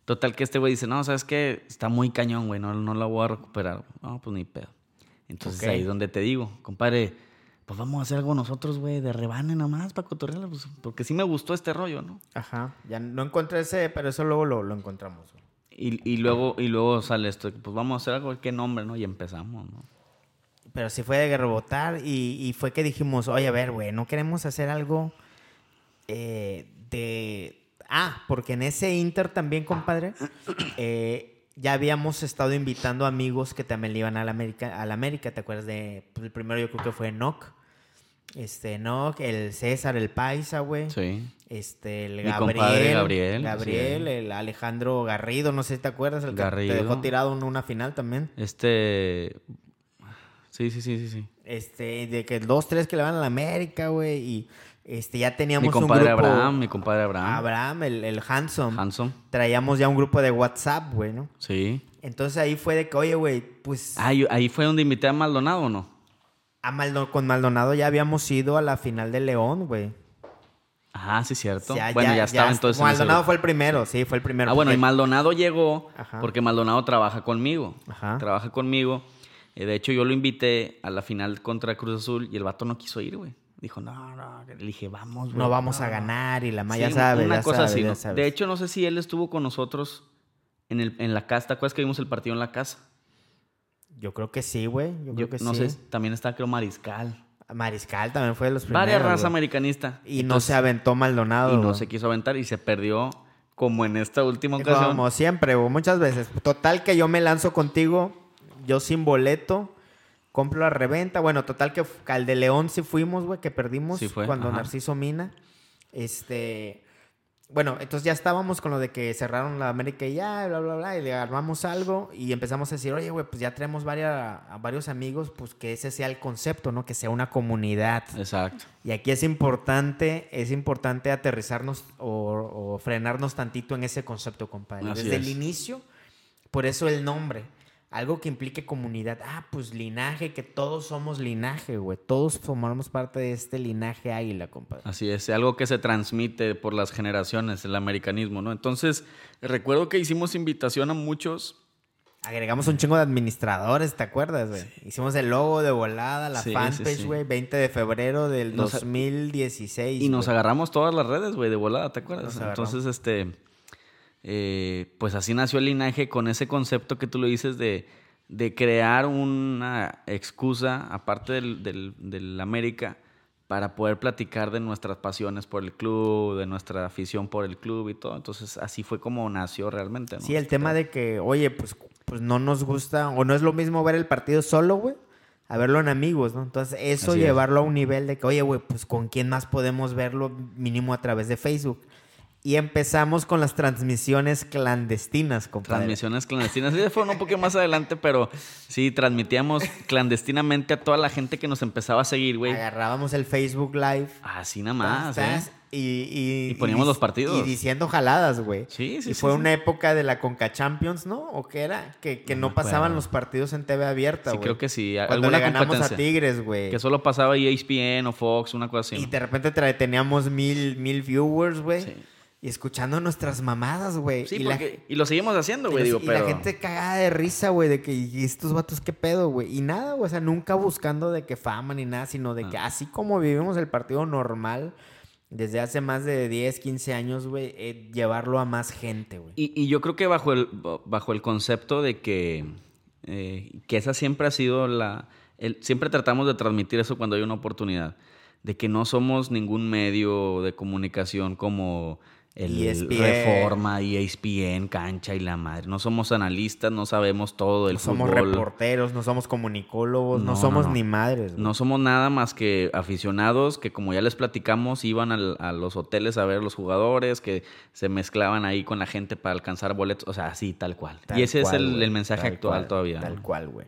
S4: Total que este güey dice, no, ¿sabes qué? Está muy cañón, güey, no, no la voy a recuperar. No, pues ni pedo. Entonces ahí es donde te digo, compadre, pues vamos a hacer algo nosotros, güey, de rebane nomás para cotorrearla, pues, porque sí me gustó este rollo, ¿no?
S3: Ajá. Ya no encontré ese, pero eso luego lo, lo encontramos. güey.
S4: Y, y luego, y luego sale esto, pues vamos a hacer algo, ¿qué nombre, no? Y empezamos, ¿no?
S3: Pero sí fue de rebotar y, y fue que dijimos, oye, a ver, güey, no queremos hacer algo eh, de... Ah, porque en ese Inter también, compadre, eh, ya habíamos estado invitando amigos que también le iban a la América, a la América ¿te acuerdas de...? pues, el primero yo creo que fue Enoch. Este, Enoch, el César, el Paisa, güey.
S4: Sí.
S3: Este, el
S4: Mi
S3: Gabriel.
S4: compadre Gabriel,
S3: Gabriel,
S4: sí.
S3: el Alejandro Garrido, no sé si te acuerdas, el que
S4: Garrido.
S3: te dejó tirado en una final también.
S4: Este. Sí, sí, sí, sí, sí.
S3: Este, de que dos, tres que le van a la América, güey, y este, ya teníamos
S4: Mi compadre
S3: un grupo.
S4: Abraham, mi compadre Abraham.
S3: Abraham, el, el Hanson.
S4: Hanson.
S3: Traíamos ya un grupo de WhatsApp, güey, ¿no?
S4: Sí.
S3: Entonces ahí fue de que, oye, güey, pues
S4: Ahí, ahí fue donde invité a Maldonado, ¿o no?
S3: a Maldo- con Maldonado ya habíamos ido a la final de León, güey.
S4: Ah, sí, cierto.
S3: Sea,
S4: bueno, ya, estaba
S3: est-
S4: entonces.
S3: Maldonado fue el primero, sí, fue el primero.
S4: Ah, bueno, y Maldonado llegó
S3: Ajá.
S4: porque Maldonado trabaja conmigo.
S3: Ajá.
S4: Trabaja conmigo. Eh, de hecho, yo lo invité a la final contra Cruz Azul y el vato no quiso ir, güey. Dijo, no, no. Le dije, vamos, güey.
S3: no vamos a
S4: no".
S3: ganar y la
S4: Sí,
S3: maya sabe,
S4: Una
S3: ya
S4: cosa
S3: sabe,
S4: así,
S3: ya
S4: ¿no?
S3: sabes.
S4: De hecho, no sé si él estuvo con nosotros en, el, en la casa. ¿Te acuerdas que vimos el partido en la casa?
S3: yo creo que sí, güey. Yo, creo que
S4: no
S3: sí.
S4: sé, también está creo Mariscal.
S3: Mariscal también fue de los primeros.
S4: Varias razas
S3: güey.
S4: americanistas.
S3: Y no se aventó Maldonado.
S4: Y no se quiso aventar y se perdió como en esta última ocasión.
S3: Como siempre, güey, muchas veces. Total que yo me lanzo contigo, yo sin boleto, compro la reventa. Bueno, total que al de León sí fuimos, güey, que perdimos
S4: Sí fue,
S3: cuando
S4: ajá.
S3: Narciso Mina. Este. bueno, entonces ya estábamos con lo de que cerraron la América y ya, bla, bla, bla, y le armamos algo y empezamos a decir, oye, güey, pues ya tenemos varias, a varios amigos, pues que ese sea el concepto, ¿no? Que sea una comunidad.
S4: Exacto.
S3: Y aquí es importante, es importante aterrizarnos o, o frenarnos tantito en ese concepto, compadre.
S4: Así
S3: Desde
S4: es.
S3: el inicio, por eso el nombre. Algo que implique comunidad. Ah, pues linaje, que todos somos linaje, güey. Todos formamos parte de este linaje águila, compadre.
S4: Así es, algo que se transmite por las generaciones, el americanismo, ¿no? Entonces, recuerdo que hicimos invitación a muchos.
S3: Agregamos un chingo de administradores, ¿te acuerdas, güey? Hicimos el logo de volada, la
S4: Sí, sí,
S3: fanpage,
S4: sí.
S3: güey, 20 de febrero del
S4: Nos-
S3: 2016.
S4: Y nos agarramos todas las redes, güey, de volada, ¿te acuerdas? Entonces, este, eh, pues así nació el linaje con ese concepto que tú lo dices de, de crear una excusa, aparte del, del, del América, para poder platicar de nuestras pasiones por el club, de nuestra afición por el club y todo. Entonces, así fue como nació realmente, ¿no?
S3: Sí, el tema de que, oye, pues, pues no nos gusta, o no es lo mismo ver el partido solo, güey, a verlo en amigos, ¿no? Entonces, eso
S4: Así es.
S3: llevarlo a un nivel de que, oye, güey, pues con quién más podemos verlo mínimo a través de Facebook. Y empezamos con las transmisiones clandestinas, compadre.
S4: Transmisiones clandestinas. Sí, fueron un poquito más adelante, pero sí, transmitíamos clandestinamente a toda la gente que nos empezaba a seguir, güey.
S3: Agarrábamos el Facebook Live.
S4: Así nada más. ¿eh?
S3: Y, y,
S4: Y poníamos los partidos.
S3: Y diciendo jaladas, güey.
S4: Sí, sí,
S3: Y
S4: sí,
S3: fue
S4: sí.
S3: una época de la Conca Champions, ¿no? ¿O qué era? Que, que
S4: No
S3: pasaban los partidos en TV abierta,
S4: Sí,
S3: güey.
S4: creo que sí.
S3: Cuando
S4: Alguna
S3: le ganamos a. Tigres, güey.
S4: Que solo pasaba ahí ESPN o Fox, una cosa así.
S3: Y de repente teníamos mil, mil viewers, güey.
S4: Sí.
S3: Y escuchando nuestras mamadas, güey.
S4: Sí,
S3: y, la,
S4: y lo seguimos haciendo, güey,
S3: y
S4: digo,
S3: y
S4: pero...
S3: la gente cagada de risa, güey, de que ¿y estos vatos qué pedo, güey. Y nada, güey, o sea, nunca buscando de que fama ni nada, sino de que
S4: Ah.
S3: así como vivimos el partido normal desde hace más de 10, 15 años, güey, eh, llevarlo a más gente, güey.
S4: Y, y yo creo que bajo el, bajo el concepto de que, eh, que esa siempre ha sido la... el- siempre tratamos de transmitir eso cuando hay una oportunidad. De que no somos ningún medio de comunicación como el
S3: ESPN.
S4: Reforma, ESPN, Cancha y la madre. No somos analistas, no sabemos todo del
S3: No somos
S4: fútbol.
S3: reporteros, no somos comunicólogos, no, somos
S4: no.
S3: ni madres, güey.
S4: No somos nada más que aficionados que, como ya les platicamos, iban al- a los hoteles a ver los jugadores, que se mezclaban ahí con la gente para alcanzar boletos. O sea, así, tal cual.
S3: Tal
S4: y ese
S3: cual,
S4: es el, mensaje actual
S3: cual,
S4: todavía.
S3: Tal cual, güey.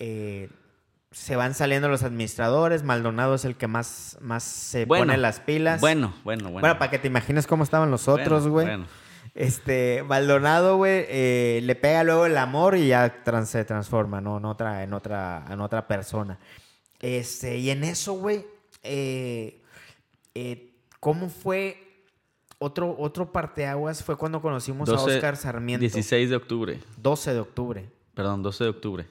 S3: Eh, se van saliendo los administradores. Maldonado es el que más, más se
S4: Bueno,
S3: pone las pilas.
S4: Bueno, bueno, bueno.
S3: Bueno, para que te imagines cómo estaban los otros, güey.
S4: bueno.
S3: Este, Maldonado, güey, eh, le pega luego el amor y ya trans- se transforma, ¿no? En otra, en otra, en otra persona. Este, y en eso, güey, eh, eh, ¿cómo fue? Otro, otro parteaguas fue cuando conocimos
S4: 12
S3: a Oscar Sarmiento.
S4: 16 de octubre.
S3: 12 de octubre.
S4: Perdón, 12 de octubre.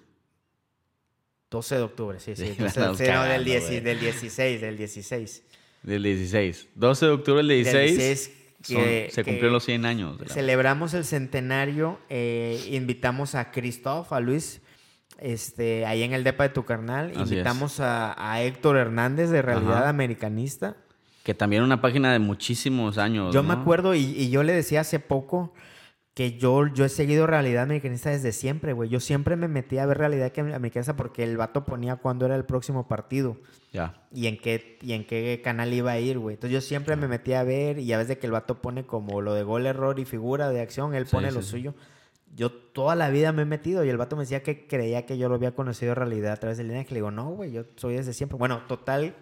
S3: 12 de octubre, sí, sí.
S4: Sí, la
S3: 12
S4: estamos
S3: sí, no, del,
S4: cagando,
S3: 10
S4: güey.
S3: del 16, del 16.
S4: Del 16. 12 de octubre del
S3: Del
S4: 16.
S3: 16
S4: son-
S3: que-
S4: se
S3: que
S4: cumplieron los 100 años. la-
S3: Celebramos el centenario, eh, invitamos a Christoph, a Luis, este, ahí en el depa de tu carnal,
S4: Así
S3: invitamos a, a Héctor Hernández de Realidad
S4: Ajá.
S3: Americanista.
S4: Que también una página de muchísimos años.
S3: Yo me
S4: ¿no?
S3: acuerdo y, y yo le decía hace poco que yo, yo he seguido Realidad Americanista desde siempre, güey. Yo siempre me metí a ver Realidad Americanista porque el vato ponía cuándo era el próximo partido
S4: Ya.
S3: y en qué, y en qué canal iba a ir, güey. Entonces yo siempre me metí a ver y a veces que el vato pone como lo de gol, error y figura de acción, él
S4: Sí,
S3: pone
S4: sí,
S3: lo
S4: sí.
S3: suyo. Yo toda la vida me he metido y el vato me decía que creía que yo lo había conocido en realidad a través del linaje. Le digo, no, güey, yo soy desde siempre. Bueno, total,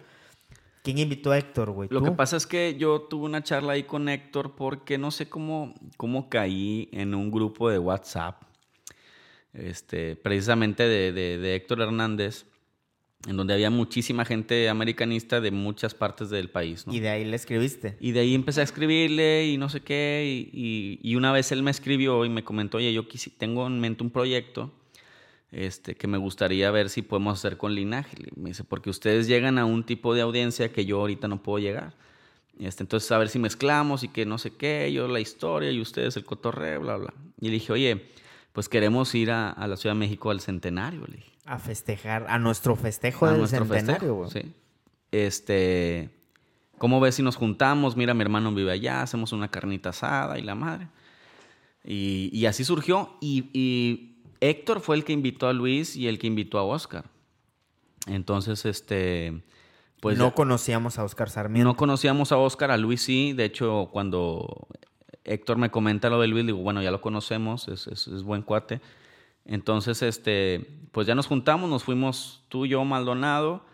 S3: ¿quién invitó a Héctor, güey?
S4: Lo que pasa es que yo tuve una charla ahí con Héctor porque no sé cómo, cómo caí en un grupo de WhatsApp, este, precisamente de, de- de Héctor Hernández, en donde había muchísima gente americanista de muchas partes del país. ¿no?
S3: Y de ahí le escribiste.
S4: Y de ahí empecé a escribirle y no sé qué. Y, y- y una vez él me escribió y me comentó, oye, yo tengo en mente un proyecto este, que me gustaría ver si podemos hacer con Linaje. Me dice, porque ustedes llegan a un tipo de audiencia que yo ahorita no puedo llegar. Este, entonces, a ver si mezclamos y que no sé qué, yo la historia y ustedes el cotorreo, bla, bla. Y le dije, oye, pues queremos ir a, a la Ciudad de México al centenario. Le dije
S3: A festejar, a nuestro festejo
S4: a
S3: del
S4: nuestro
S3: centenario,
S4: festejo,
S3: güey.
S4: sí. Este, ¿cómo ves si nos juntamos? Mira, mi hermano vive allá, hacemos una carnita asada y la madre. Y, y así surgió. Y, y Héctor fue el que invitó a Luis y el que invitó a Oscar. Entonces, este, Pues
S3: no conocíamos a Oscar Sarmiento.
S4: No conocíamos a Oscar, a Luis sí. De hecho, cuando Héctor me comenta lo de Luis, digo, bueno, ya lo conocemos, es, es- es buen cuate. Entonces, este, pues ya nos juntamos, nos fuimos tú, yo, Maldonado,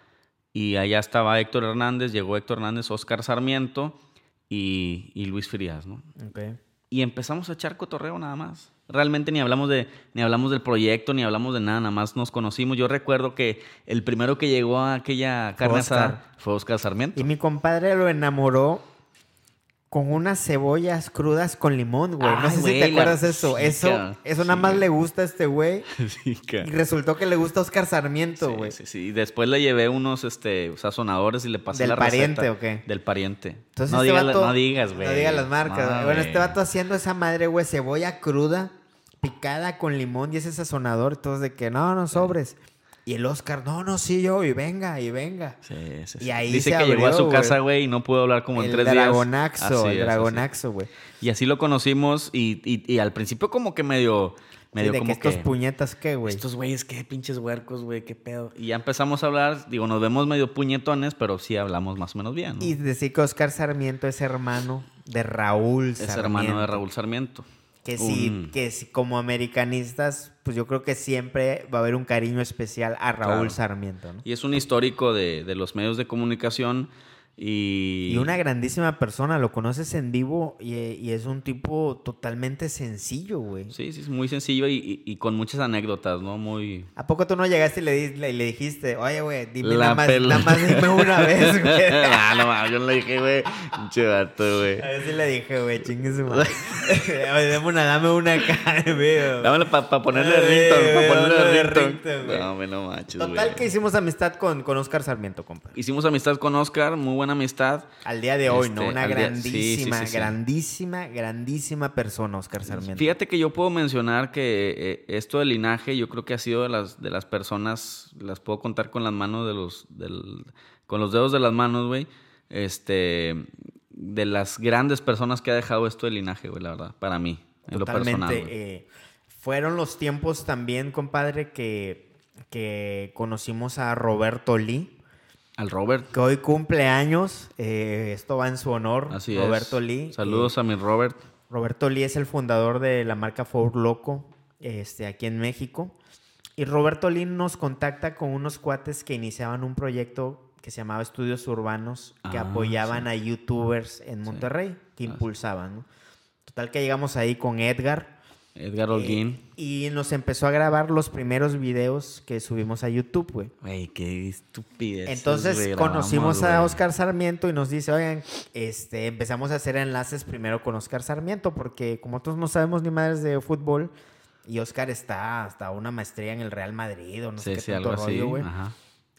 S4: y allá estaba Héctor Hernández, llegó Héctor Hernández, Oscar Sarmiento y, y Luis Frías, ¿no?
S3: Ok.
S4: Y empezamos a echar cotorreo nada más. Realmente ni hablamos de ni hablamos del proyecto, ni hablamos de nada, nada más nos conocimos. Yo recuerdo que el primero que llegó a aquella carne
S3: Oscar.
S4: asada fue Oscar Sarmiento.
S3: Y mi compadre lo enamoró con unas cebollas crudas con limón, güey. No sé si te acuerdas de eso. eso eso nada más le gusta a este güey. Y resultó que le gusta a Oscar Sarmiento,
S4: Sí,
S3: güey.
S4: sí, sí. Y después le llevé unos este, sazonadores y le pasé
S3: ¿Del
S4: la
S3: pariente
S4: receta.
S3: o qué?
S4: Del pariente.
S3: Entonces
S4: no,
S3: este vato-
S4: no digas, güey.
S3: No digas las marcas.
S4: No,
S3: bueno, este vato haciendo esa madre, güey, cebolla cruda, picada con limón y ese sazonador. Entonces, de que no, no sobres. Y el Oscar, no, no, sí, yo, y venga, y venga.
S4: Sí, sí,
S3: Y
S4: sí.
S3: ahí
S4: Dice
S3: se
S4: que llegó a su casa, güey, y no pudo hablar como en tres días.
S3: dragonaxo,
S4: Así
S3: el
S4: es,
S3: dragonaxo, güey.
S4: Y así lo conocimos y, y- y al principio como que medio... Medio
S3: de
S4: como
S3: que estos
S4: que,
S3: puñetas, ¿qué, güey?
S4: Estos güeyes, qué pinches huercos, güey, qué pedo. Y ya empezamos a hablar, digo, nos vemos medio puñetones, pero sí hablamos más o menos bien. ¿no?
S3: Y decir que Oscar Sarmiento es hermano de Raúl
S4: es
S3: Sarmiento.
S4: hermano de Raúl Sarmiento.
S3: Que sí,
S4: Un-
S3: que sí, como americanistas, pues yo creo que siempre va a haber un cariño especial a Raúl
S4: Claro.
S3: Sarmiento, ¿no?
S4: Y es un histórico de, de los medios de comunicación y...
S3: Y una grandísima persona, lo conoces en vivo y, y es un tipo totalmente sencillo, güey.
S4: Sí, sí, es muy sencillo y, y- con muchas anécdotas, ¿no? Muy...
S3: ¿A poco tú no llegaste y le, le, le dijiste, oye, güey, dime
S4: La
S3: nada más, nada más dime una vez, güey?
S4: ah, no, mames, yo no le dije, güey, pinche vato, güey.
S3: A ver si le dije, güey, chingue su madre. Dame una, dame una acá, güey.
S4: Dámela para ponerle
S3: Ay,
S4: ringtone,
S3: güey,
S4: para ponerle
S3: güey.
S4: No, hombre, no manches,
S3: Total
S4: güey.
S3: que hicimos amistad con, con Oscar Sarmiento, compa.
S4: Hicimos amistad con Oscar, muy buena amistad.
S3: Al día de hoy, ¿no?
S4: Este,
S3: Una
S4: sí, sí,
S3: grandísima,
S4: sí,
S3: grandísima, grandísima persona, Oscar Sarmiento.
S4: Fíjate que yo puedo mencionar que eh, esto del linaje, yo creo que ha sido de las, de las personas, las puedo contar con las manos de los, del- con los dedos de las manos, güey. Este, de las grandes personas que ha dejado esto del linaje, güey, la verdad, para mí, en lo personal.
S3: Totalmente. eh, fueron los tiempos también, compadre, que, que conocimos a Roberto Lee,
S4: Al Robert,
S3: que hoy cumple años. eh, esto va en su honor.
S4: así
S3: Roberto
S4: es.
S3: Lee.
S4: Saludos
S3: eh,
S4: a mi Robert.
S3: Roberto Lee es el fundador de la marca Ford Loco este, aquí en México. Y Roberto Lee nos contacta con unos cuates que iniciaban un proyecto que se llamaba Estudios Urbanos, que
S4: Ah,
S3: apoyaban a youtubers en Monterrey, que impulsaban. ¿no? Total que llegamos ahí con Edgar.
S4: Edgar
S3: eh,
S4: Holguín.
S3: y nos empezó a grabar los primeros videos que subimos a YouTube, güey.
S4: Güey, qué estupidez.
S3: Entonces conocimos a Oscar Sarmiento y nos dice, oigan, este, empezamos a hacer enlaces primero con Oscar Sarmiento, porque como todos no sabemos ni madres de fútbol, y Oscar está hasta una maestría en el Real Madrid o no sé qué
S4: sí,
S3: tanto rollo, güey.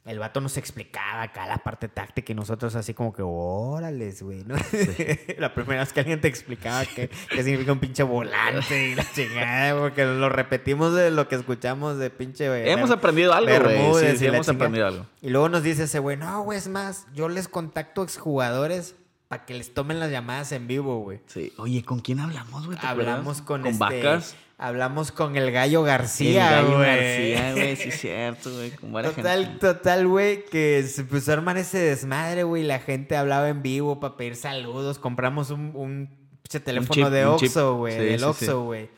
S3: El vato nos explicaba acá la parte táctica y nosotros así como que, órales, güey, ¿no? la primera vez que alguien te explicaba qué, qué significa un pinche volante y la chingada, porque lo repetimos de lo que escuchamos de pinche... güey,
S4: Hemos aprendido algo, güey. Sí, sí, hemos aprendido algo.
S3: Y luego nos dice ese güey, no, güey, es más, yo les contacto exjugadores para que les tomen las llamadas en vivo, güey.
S4: Sí. Oye, ¿con quién hablamos, güey? ¿Te
S3: Hablamos
S4: acuerdas?
S3: con,
S4: ¿Con
S3: este,
S4: vacas.
S3: Hablamos con el Gallo García,
S4: el Gallo
S3: güey.
S4: García, güey, sí es cierto, güey, con
S3: Total,
S4: gente.
S3: total, güey, que se empezó a armar ese desmadre, güey. La gente hablaba en vivo para pedir saludos. Compramos un, un pinche teléfono
S4: chip,
S3: de. Oxxo, güey.
S4: Sí,
S3: del
S4: sí,
S3: Oxxo,
S4: sí.
S3: güey.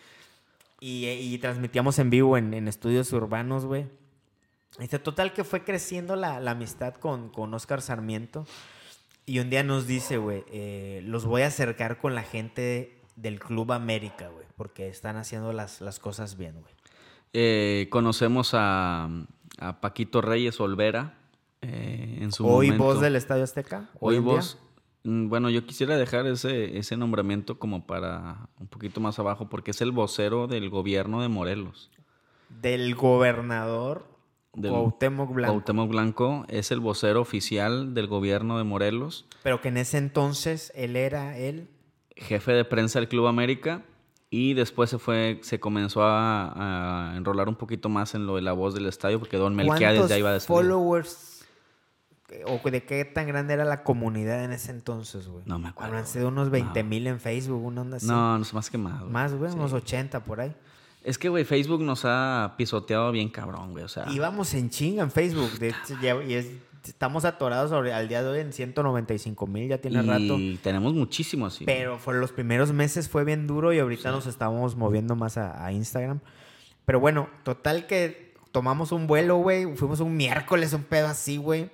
S3: Y, y transmitíamos en vivo en, en estudios urbanos, güey. Este, total que fue creciendo la, la amistad con, con Oscar Sarmiento. Y un día nos dice, güey, eh, los voy a acercar con la gente del Club América, güey. Porque están haciendo las, las cosas bien, güey.
S4: Eh, conocemos a, a Paquito Reyes Olvera eh, en su
S3: Hoy
S4: momento.
S3: voz del Estadio Azteca.
S4: Hoy
S3: día.
S4: vos. Mm, Bueno, yo quisiera dejar ese, ese nombramiento como para un poquito más abajo, porque es el vocero del gobierno de Morelos.
S3: del gobernador
S4: Del
S3: Cuauhtémoc Blanco.
S4: Cuauhtémoc Blanco es el vocero oficial del gobierno de Morelos,
S3: Pero que en ese entonces él era él.
S4: jefe de prensa del Club América, y después se fue, se comenzó a, a enrolar un poquito más en lo de la voz del estadio, porque Don Melquiades
S3: ¿Cuántos
S4: ya iba de salida.
S3: followers eh, o de qué tan grande era la comunidad en ese entonces, güey?
S4: No me acuerdo,
S3: Habrán sido unos 20 mil en Facebook, una onda así.
S4: No, no es más que más. güey.
S3: Más, güey,
S4: Sí.
S3: unos 80 por ahí.
S4: Es que, güey, Facebook nos ha pisoteado bien cabrón, güey. O sea,
S3: Íbamos en chinga en Facebook. De hecho, ya- y es- estamos atorados sobre, al día de hoy en 195 mil, ya tiene
S4: y
S3: rato.
S4: tenemos muchísimos así.
S3: Pero por los primeros meses fue bien duro y ahorita nos estamos moviendo más a, a Instagram. Pero bueno, total que tomamos un vuelo, güey. Fuimos un miércoles, un pedo así, güey.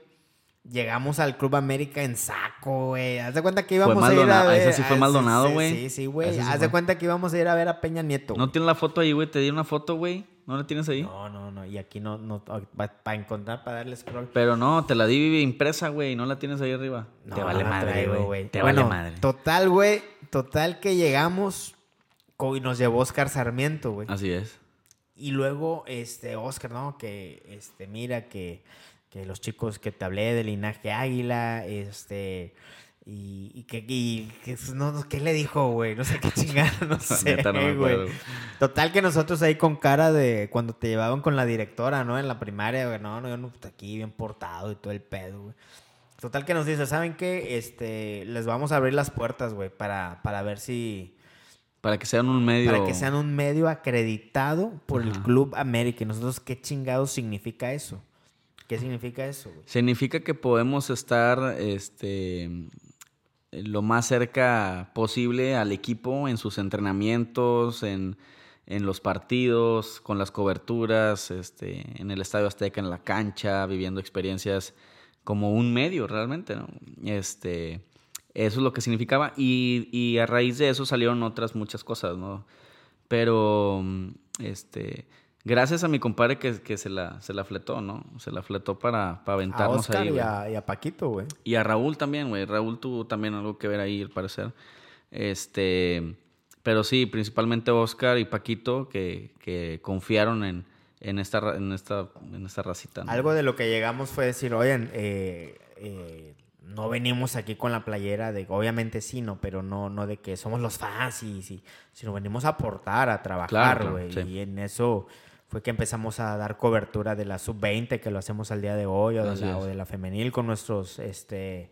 S3: Llegamos al Club América en saco, güey. Haz de cuenta que íbamos a ir a ver.
S4: ese sí fue
S3: ah,
S4: mal donado, güey.
S3: Sí, sí, güey.
S4: Sí
S3: Haz de
S4: fue.
S3: cuenta que íbamos a ir a ver a Peña Nieto.
S4: ¿No tienes la foto ahí, güey? Te di una foto, güey. ¿No la tienes ahí?
S3: No, no, no. Y aquí no, no, para encontrar, para darle scroll.
S4: Pero no, te la di impresa, güey. ¿No la tienes ahí arriba?
S3: No,
S4: te vale
S3: no
S4: madre, güey. Te
S3: bueno,
S4: vale madre.
S3: Total, güey. Total que llegamos y nos llevó Oscar Sarmiento, güey.
S4: Así es.
S3: Y luego, este, Oscar, ¿no? Que, este, mira que, que los chicos que te hablé de linaje águila, este, y, y que, y que no, no, ¿qué le dijo, güey? No sé qué chingada, no sé,
S4: Neta, no me
S3: güey.
S4: acuerdo.
S3: Total que nosotros ahí con cara de cuando te llevaban con la directora, ¿no? En la primaria, güey, no, no, yo no, pues, aquí bien portado y todo el pedo, güey. Total que nos dice, ¿saben qué? Este, les vamos a abrir las puertas, güey, para, para ver si...
S4: Para que sean un medio.
S3: Para que sean un medio acreditado por el. Club América. Y nosotros, ¿qué chingados significa eso? ¿Qué significa eso, güey?
S4: Significa que podemos estar este, lo más cerca posible al equipo en sus entrenamientos, en, en los partidos, con las coberturas, este, en el Estadio Azteca, en la cancha, viviendo experiencias como un medio realmente, ¿no? Este, eso es lo que significaba y, y a raíz de eso salieron otras muchas cosas, ¿no? Pero, este, gracias a mi compadre que, que se, la, se la fletó, ¿no? Se la fletó para, para
S3: A
S4: aventarnos
S3: Oscar
S4: ahí,
S3: y a, y a Paquito, güey.
S4: Y a Raúl también, güey. Raúl tuvo también algo que ver ahí, al parecer. Este, pero sí, principalmente Oscar y Paquito que, que confiaron en, en, esta, en, esta, en esta racita. ¿no?
S3: Algo de lo que llegamos fue decir, oigan, eh, eh, no venimos aquí con la playera de, obviamente sí, no, pero no, no de que somos los fans, y, sí, sino venimos a aportar, a trabajar,
S4: Claro,
S3: güey.
S4: sí.
S3: Y en eso fue que empezamos a dar cobertura de la sub-20, que lo hacemos al día de hoy, o de, la, o de la femenil con nuestros, este...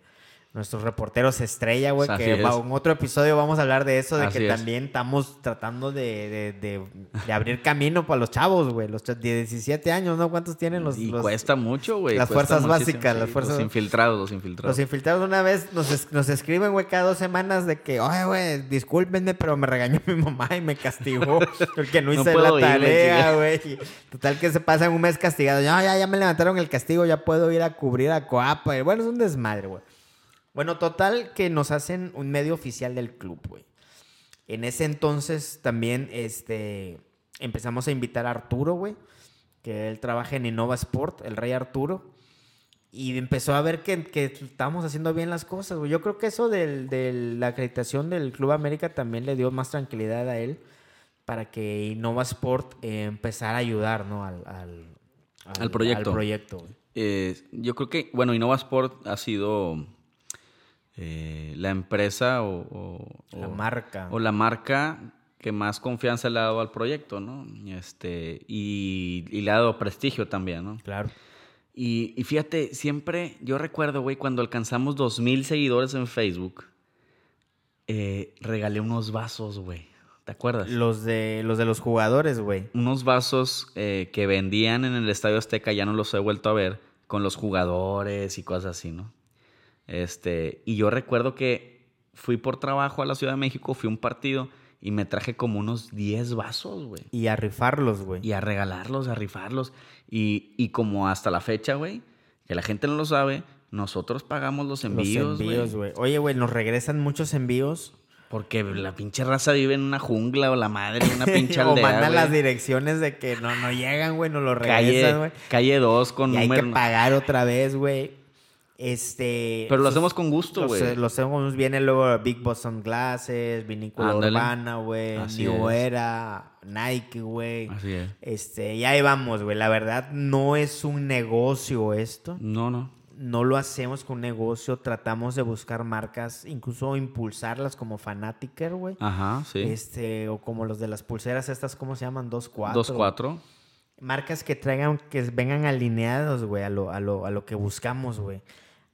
S3: Nuestros reporteros estrella, güey, que
S4: es.
S3: en otro episodio vamos a hablar de eso, de
S4: Así
S3: que
S4: es.
S3: también estamos tratando de, de- de- de abrir camino para los chavos, güey, los de 17 años, ¿no? ¿Cuántos tienen los,
S4: y
S3: los-
S4: cuesta mucho, güey.
S3: las fuerzas básicas,
S4: sí,
S3: las fuerzas-
S4: Los infiltrados, los infiltrados.
S3: Los infiltrados una vez nos, es- nos escriben, güey, cada dos semanas de que, oye, güey, discúlpenme, pero me regañó mi mamá y me castigó porque no hice la tarea, güey. Total que se pasan un mes castigado. Ya, ya, ya me levantaron el castigo, ya puedo ir a cubrir a Coapa. Y bueno, es un desmadre, güey. Bueno, total que nos hacen un medio oficial del club, güey. En ese entonces también, este, empezamos a invitar a Arturo, güey, que él trabaja en Innova Sport, el rey Arturo. Y empezó a ver que, que estábamos haciendo bien las cosas, güey. Yo creo que eso del- de la acreditación del Club América también le dio más tranquilidad a él para que Innova Sport eh, empezara a ayudar, ¿no? Al, al,
S4: Al proyecto.
S3: Al proyecto.
S4: Eh, yo creo que, bueno, Innova Sport ha sido eh, la empresa o, o-
S3: La
S4: o-
S3: marca.
S4: o la marca que más confianza le ha dado al proyecto, ¿no? Este, y, y le ha dado prestigio también, ¿no?
S3: Claro.
S4: Y, y fíjate, siempre, yo recuerdo, güey, cuando alcanzamos 2.000 seguidores en Facebook, eh, regalé unos vasos, güey. ¿Te acuerdas?
S3: Los de los, de los jugadores, güey.
S4: unos vasos eh, que vendían en el Estadio Azteca, ya no los he vuelto a ver, con los jugadores y cosas así, ¿no? Este, y yo recuerdo que fui por trabajo a la Ciudad de México, fui a un partido y me traje como unos 10 vasos, güey.
S3: Y a rifarlos, güey.
S4: Y a regalarlos, a rifarlos. Y, y como hasta la fecha, güey, que la gente no lo sabe, nosotros pagamos los envíos,
S3: los envíos,
S4: güey.
S3: Oye, güey, nos regresan muchos envíos.
S4: Porque la pinche raza vive en una jungla o la madre, una pinche
S3: o
S4: aldea,
S3: mandan las direcciones de que no, no llegan, güey, nos lo regresan, güey.
S4: Calle, calle 2 con
S3: Y hay que
S4: número.
S3: pagar otra vez, güey. Este.
S4: Pero lo hacemos con gusto, güey.
S3: sé- lo hacemos, viene luego Big Boston Glasses, Vinícola
S4: Ándale.
S3: Urbana, güey, New
S4: es.
S3: Era, Nike, güey.
S4: Así es.
S3: Este, y ahí vamos, güey. La verdad, no es un negocio esto.
S4: No, no.
S3: No lo hacemos con negocio. Tratamos de buscar marcas, incluso impulsarlas como Fanatiker, güey.
S4: Ajá, sí.
S3: Este, o como los de las pulseras estas, ¿cómo se llaman? 2-4.
S4: 2-4.
S3: Marcas que traigan, que vengan alineados, güey, a lo, a, lo, a lo que buscamos, güey.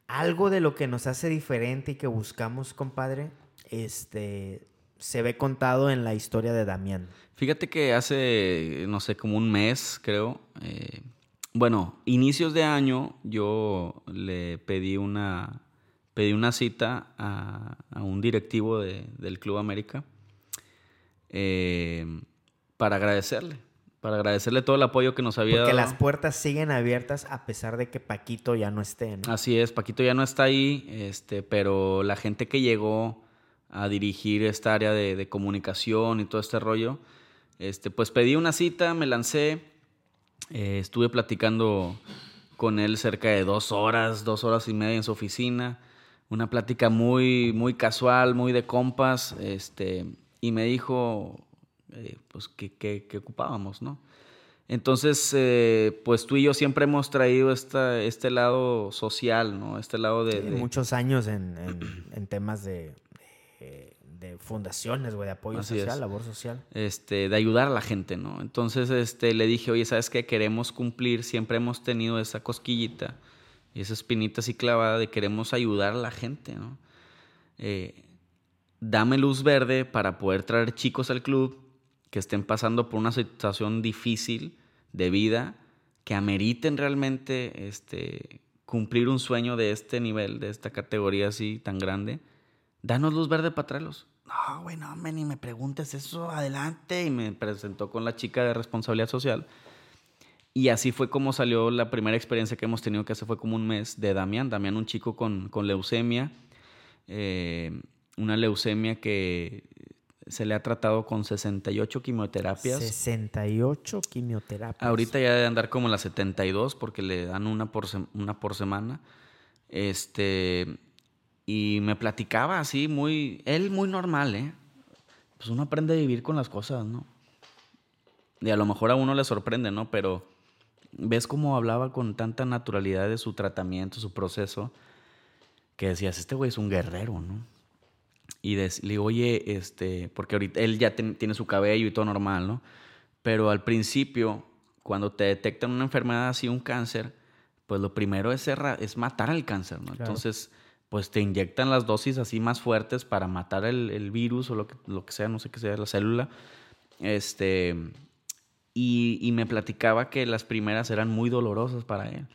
S3: Algo de lo que nos hace diferente y que buscamos, compadre, este, se ve contado en la historia de Damián.
S4: Fíjate que hace, no sé, como un mes, creo, eh, bueno, inicios de año yo le pedí una, pedí una cita a, un directivo del Club América eh, para agradecerle, para agradecerle todo el apoyo que nos había
S3: dado.
S4: Porque
S3: las puertas siguen abiertas a pesar de que Paquito ya no esté.
S4: Así es, Paquito ya no está ahí, este, pero la gente que llegó a dirigir esta área de, de comunicación y todo este rollo, este, pues pedí una cita, me lancé eh, estuve platicando con él cerca de dos horas, dos horas y media en su oficina. Una plática muy, muy casual, muy de compas. Este, y me dijo eh, pues que, que, ocupábamos, ¿no? Entonces, eh, pues tú y yo siempre hemos traído esta, este lado social, ¿no? Este lado de...
S3: Muchos años en, en, temas de, fundaciones, güey, de apoyo social, labor social.
S4: Este, de ayudar a la gente, ¿no? Entonces, este, le dije, oye, ¿sabes qué? Queremos cumplir, siempre hemos tenido esa cosquillita y esa espinita así clavada de queremos ayudar a la gente, ¿no? Eh, dame luz verde para poder traer chicos al club que estén pasando por una situación difícil de vida, que ameriten realmente este, cumplir un sueño de este nivel, de esta categoría así tan grande. Danos luz verde para traerlos no, güey, no, ni me preguntes eso, adelante. Y me presentó con la chica de responsabilidad social. Y así fue como salió la primera experiencia que hemos tenido, que hace fue como un mes, de Damián. Damián, un chico con, con leucemia, eh, una leucemia que se le ha tratado con 68 quimioterapias.
S3: 68 quimioterapias.
S4: Ahorita ya debe andar como las 72 porque le dan una por, una por semana. Este, y me platicaba así, muy, él muy normal, ¿eh? Pues uno aprende a vivir con las cosas, ¿no? Y a lo mejor a uno le sorprende, ¿no? Pero ves cómo hablaba con tanta naturalidad de su tratamiento, su proceso, que decías, este güey es un guerrero, ¿no? Y le digo, oye, este, porque ahorita él ya tiene su cabello y todo normal, ¿no? Pero al principio, cuando te detectan una enfermedad así, un cáncer, pues lo primero es, es matar al cáncer, ¿no? Entonces pues te inyectan las dosis así más fuertes para matar el, virus o lo que, lo que, sea, no sé qué sea, la célula. Este, y, me platicaba que las primeras eran muy dolorosas para él.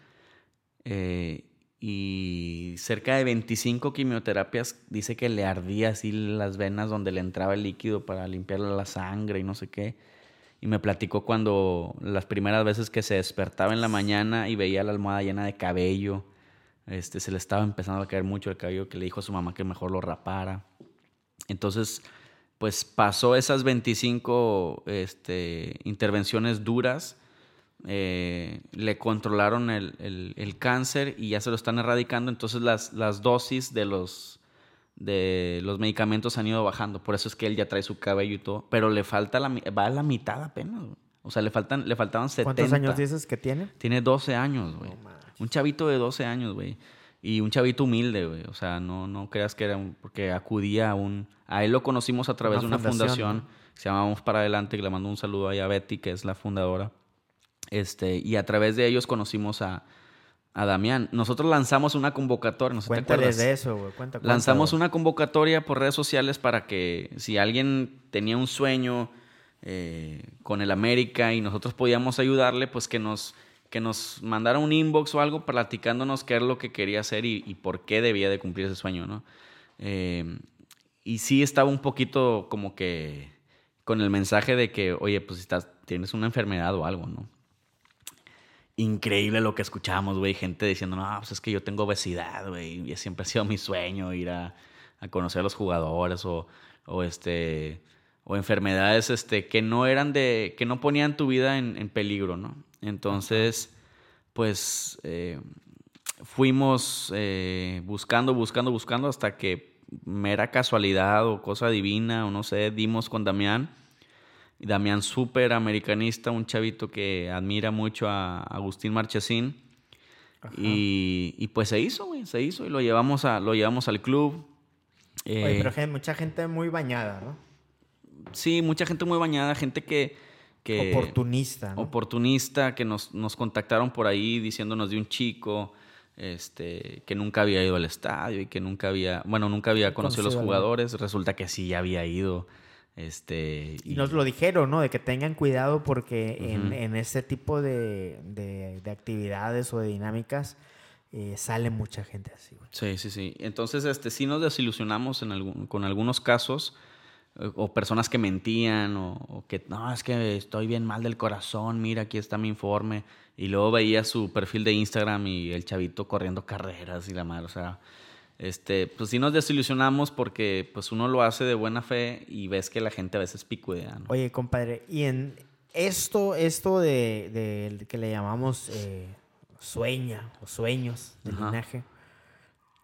S4: Eh, y cerca de 25 quimioterapias dice que le ardía así las venas donde le entraba el líquido para limpiarle la sangre y no sé qué. Y me platicó cuando las primeras veces que se despertaba en la mañana y veía la almohada llena de cabello este, se le estaba empezando a caer mucho el cabello que le dijo a su mamá que mejor lo rapara. Entonces, pues pasó esas 25 este, intervenciones duras, eh, le controlaron el, cáncer y ya se lo están erradicando, entonces las, las dosis de los, de los medicamentos han ido bajando, por eso es que él ya trae su cabello y todo, pero le falta la, va a la mitad apenas, o sea, le, faltan, le faltaban 70.
S3: ¿Cuántos años dices que tiene?
S4: Tiene 12 años, güey. Un chavito de 12 años, güey. Y un chavito humilde, güey. O sea, no, no creas que era un, porque acudía a un... A él lo conocimos a través de una fundación, se llamamos Para Adelante, que le mando un saludo ahí a Betty, que es la fundadora. Este, y a través de ellos conocimos a, a Damián. Nosotros lanzamos una convocatoria, no sé
S3: Cuéntales de eso, güey. Cuenta,
S4: lanzamos una convocatoria por redes sociales para que si alguien tenía un sueño eh, con el América y nosotros podíamos ayudarle, pues que nos que nos mandara un inbox o algo platicándonos qué es lo que quería hacer y, por qué debía de cumplir ese sueño, ¿no? Eh, y sí estaba un poquito como que con el mensaje de que, oye, pues estás, tienes una enfermedad o algo, ¿no? Increíble lo que escuchamos, güey, gente diciendo, no, pues es que yo tengo obesidad, güey, y siempre ha sido mi sueño ir a, conocer a los jugadores o, o este o enfermedades este, que no eran de, que no ponían tu vida en peligro, ¿no? Entonces, pues eh, fuimos eh, buscando, buscando, buscando hasta que mera casualidad o cosa divina o no sé, dimos con Damián. Y Damián súper americanista, un chavito que admira mucho a Agustín Marchesín. Y, pues se hizo, güey, se hizo y lo llevamos, a, lo llevamos al club.
S3: Oye, pero eh, mucha gente muy bañada, ¿no?
S4: Sí, mucha gente muy bañada, gente que,
S3: oportunista.
S4: Oportunista, que nos, nos, contactaron por ahí diciéndonos de un chico este, que nunca había ido al estadio y que nunca había, bueno, nunca había conocido a los jugadores. Resulta que sí ya había ido. Este,
S3: y, nos lo dijeron, ¿no? De que tengan cuidado porque en, en, este tipo de, de, actividades o de dinámicas eh, sale mucha gente así.
S4: Sí, sí, sí. Entonces, este, sí nos desilusionamos en algún, con algunos casos o personas que mentían o, que no, es que estoy bien mal del corazón, mira, aquí está mi informe. Y luego veía su perfil de Instagram y el chavito corriendo carreras y la madre, o sea, este, pues sí nos desilusionamos porque pues uno lo hace de buena fe y ves que la gente a veces picudea.
S3: Oye, compadre, y en esto, esto de, que le llamamos eh, sueña o sueños de linaje,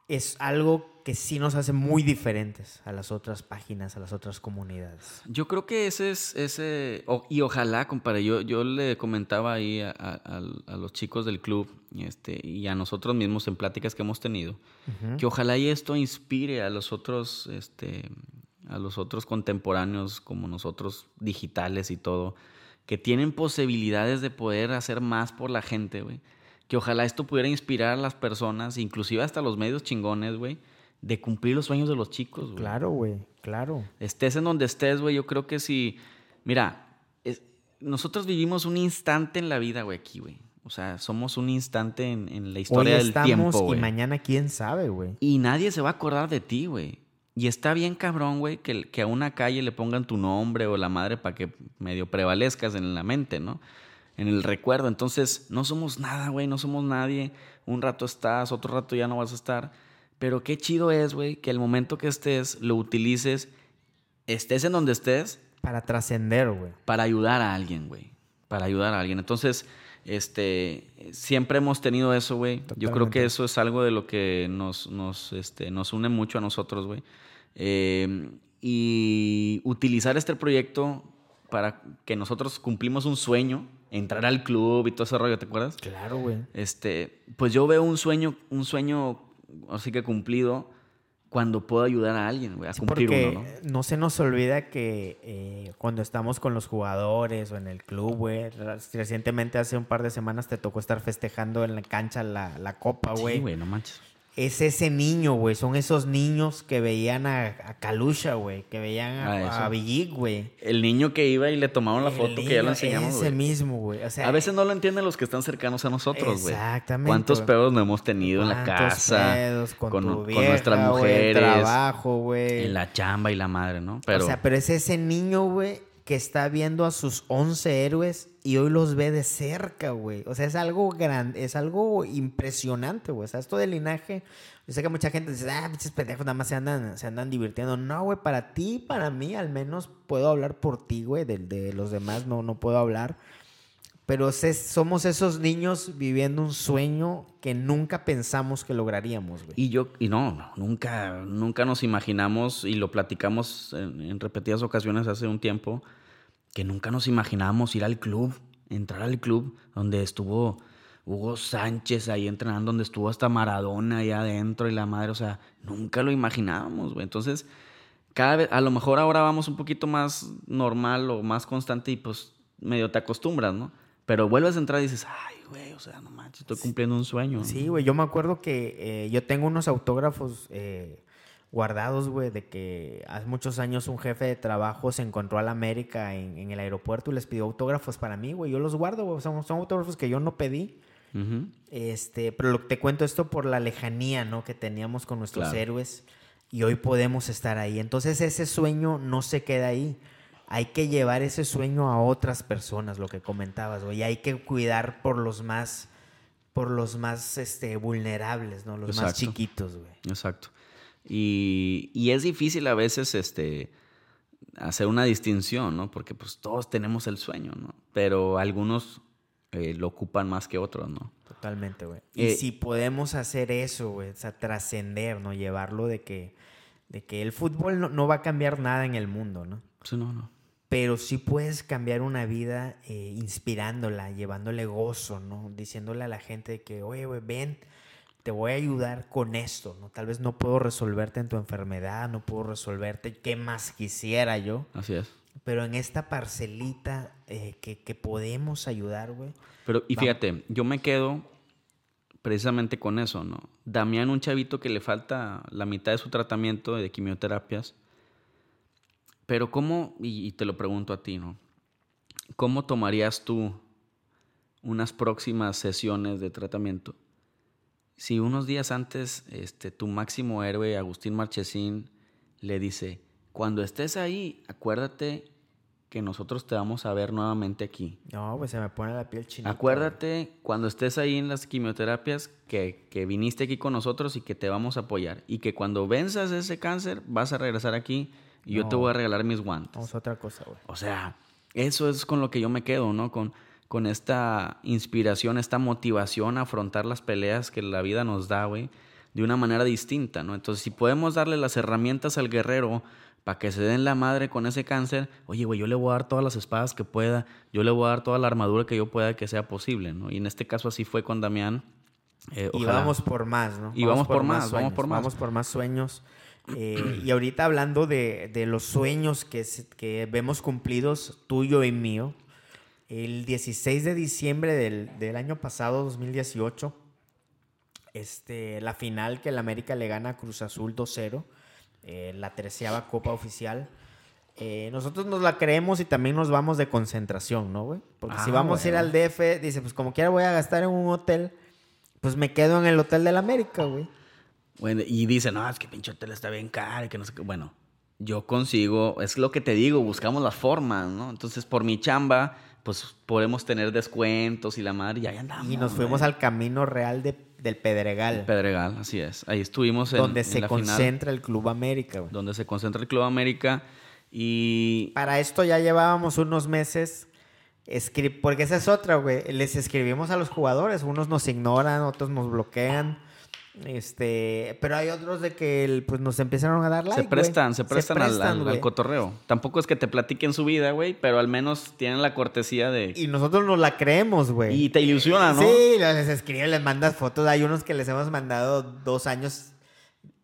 S3: es algo que sí nos hace muy diferentes a las otras páginas, a las otras comunidades.
S4: Yo creo que ese es, ese, y ojalá, compadre, yo, yo le comentaba ahí a, los chicos del club este, y a nosotros mismos en pláticas que hemos tenido, que ojalá y esto inspire a los otros, este, a los otros contemporáneos como nosotros, digitales y todo, que tienen posibilidades de poder hacer más por la gente, güey. Que ojalá esto pudiera inspirar a las personas, inclusive hasta los medios chingones, güey de cumplir los sueños de los chicos, güey.
S3: Claro, güey, claro.
S4: Estés en donde estés, güey, yo creo que si, mira, nosotros vivimos un instante en la vida, güey, aquí, güey. O sea, somos un instante en, la historia del tiempo, güey.
S3: Y mañana quién sabe, güey.
S4: Y nadie se va a acordar de ti, güey. Y está bien cabrón, güey, que, que, a una calle le pongan tu nombre o la madre para que medio prevalezcas en la mente, ¿no? En el recuerdo. Entonces, no somos nada, güey, no somos nadie. Un rato estás, otro rato ya no vas a estar. Pero qué chido es, güey, que el momento que estés lo utilices, estés en donde estés.
S3: Para trascender, güey.
S4: Para ayudar a alguien, güey. Para ayudar a alguien. Entonces, este, siempre hemos tenido eso, güey. Yo creo que eso es algo de lo que nos, nos, este, nos une mucho a nosotros, güey. Eh, y utilizar este proyecto para que nosotros cumplimos un sueño, entrar al club y todo ese rollo, ¿te acuerdas?
S3: Claro, güey.
S4: Este, pues yo veo un sueño, un sueño así que cumplido cuando puedo ayudar a alguien, a cumplir uno,
S3: ¿no? ¿no? se nos olvida que eh, cuando estamos con los jugadores o en el club, güey, recientemente hace un par de semanas te tocó estar festejando en la cancha la, la copa, güey.
S4: Sí, güey, no manches
S3: es ese niño, güey. Son esos niños que veían a, a Kalusha, güey. Que veían a, ah, a güey.
S4: El niño que iba y le tomaron la foto que ya lo enseñamos,
S3: Ese mismo, güey.
S4: a veces no lo entienden los que están cercanos a nosotros, güey. Exactamente. ¿Cuántos pedos no hemos tenido en la casa?
S3: Pedos con, con, nuestras mujeres. trabajo, güey.
S4: En la chamba y la madre, ¿no? Pero...
S3: O sea, pero es ese niño, güey, que está viendo a sus 11 héroes y hoy los ve de cerca, güey. O sea, es algo grande, es algo impresionante, güey. O sea, esto del linaje, yo sé que mucha gente dice, ah, pinches pendejos, nada más se andan, se andan divirtiendo. No, güey, para ti, para mí, al menos puedo hablar por ti, güey. De, de, los demás no, no puedo hablar. Pero somos esos niños viviendo un sueño que nunca pensamos que lograríamos, güey.
S4: Y yo, y no, nunca, nunca nos imaginamos, y lo platicamos en, repetidas ocasiones hace un tiempo, que nunca nos imaginábamos ir al club, entrar al club donde estuvo Hugo Sánchez ahí entrenando, donde estuvo hasta Maradona ahí adentro y la madre, o sea, nunca lo imaginábamos, güey. Entonces, cada vez, a lo mejor ahora vamos un poquito más normal o más constante y pues medio te acostumbras, ¿no? Pero vuelves a entrar y dices, ay, güey, o sea, no manches, estoy cumpliendo un sueño.
S3: Sí, güey, yo me acuerdo que eh, yo tengo unos autógrafos eh, guardados, güey, de que hace muchos años un jefe de trabajo se encontró a la América en, el aeropuerto y les pidió autógrafos para mí, güey. Yo los guardo, güey, son, autógrafos que yo no pedí. Este, pero te cuento esto por la lejanía, ¿no? Que teníamos con nuestros héroes y hoy podemos estar ahí. Entonces ese sueño no se queda ahí hay que llevar ese sueño a otras personas, lo que comentabas, güey. Hay que cuidar por los más, por los más este, vulnerables, ¿no? Los más chiquitos, güey.
S4: Exacto. Y, y, es difícil a veces este, hacer una distinción, ¿no? Porque pues todos tenemos el sueño, ¿no? Pero algunos eh, lo ocupan más que otros, ¿no?
S3: Totalmente, güey. Y eh, si podemos hacer eso, güey, o sea, trascender, ¿no? Llevarlo de que, de que el fútbol no, no va a cambiar nada en el mundo, ¿no?
S4: Sí, no, no
S3: pero sí puedes cambiar una vida eh, inspirándola, llevándole gozo, ¿no? Diciéndole a la gente que, oye, ven, te voy a ayudar con esto, ¿no? Tal vez no puedo resolverte en tu enfermedad, no puedo resolverte qué más quisiera yo.
S4: Así es.
S3: Pero en esta parcelita eh, que, podemos ayudar, güey.
S4: Pero, y fíjate, yo me quedo precisamente con eso, ¿no? Damián, un chavito que le falta la mitad de su tratamiento de quimioterapias, Pero ¿cómo, y, y te lo pregunto a ti, ¿no? ¿Cómo tomarías tú unas próximas sesiones de tratamiento si unos días antes este, tu máximo héroe, Agustín Marchesín, le dice, cuando estés ahí, acuérdate que nosotros te vamos a ver nuevamente aquí.
S3: No, pues se me pone la piel chinita.
S4: Acuérdate cuando estés ahí en las quimioterapias que, que viniste aquí con nosotros y que te vamos a apoyar. Y que cuando venzas ese cáncer vas a regresar aquí y yo te voy a regalar mis guantes.
S3: Vamos a otra cosa, güey.
S4: O sea, eso es con lo que yo me quedo, ¿no? Con, con esta inspiración, esta motivación a afrontar las peleas que la vida nos da, güey, de una manera distinta, ¿no? Entonces, si podemos darle las herramientas al guerrero para que se den la madre con ese cáncer, oye, güey, yo le voy a dar todas las espadas que pueda, yo le voy a dar toda la armadura que yo pueda que sea posible, ¿no? Y en este caso así fue con Damián. Eh,
S3: Y vamos por más, ¿no?
S4: Y vamos por más, vamos
S3: sueños,
S4: por más.
S3: Vamos por más sueños. Eh, y ahorita hablando de, de los sueños que, que vemos cumplidos, tuyo y mío, el 16 de diciembre del, del año pasado, 2018, este, la final que el América le gana a Cruz Azul 2-0, eh, la treceava Copa Oficial. eh, nosotros nos la creemos y también nos vamos de concentración, ¿no, güey? Porque si
S4: Ah,
S3: vamos a ir
S4: bueno.
S3: al DF, dice, pues como quiera voy a gastar en un hotel, pues me quedo en el hotel del América, güey.
S4: Bueno, y dicen, no, es que pinche hotel está bien caro y que no sé qué. Bueno, yo consigo, es lo que te digo, buscamos las formas, ¿no? Entonces, por mi chamba, pues podemos tener descuentos y la madre, y ahí andamos.
S3: Y nos fuimos al camino real de- del Pedregal,
S4: Pedregal, así es. Ahí estuvimos en,
S3: donde
S4: en
S3: se
S4: la final,
S3: concentra el Club América, güey.
S4: donde se concentra el Club América. Y
S3: Para esto ya llevábamos unos meses, escri- porque esa es otra, güey. Les escribimos a los jugadores, unos nos ignoran, otros nos bloquean. Este, pero hay otros de que el- pues nos empezaron a dar like.
S4: se prestan, se prestan, al- al, al, cotorreo. Tampoco es que te platiquen su vida, güey, pero al menos tienen la cortesía de...
S3: Y nosotros nos la creemos, güey.
S4: Y te ilusiona, ¿no?
S3: Sí, les escriben, les mandas fotos. Hay unos que les hemos mandado dos años.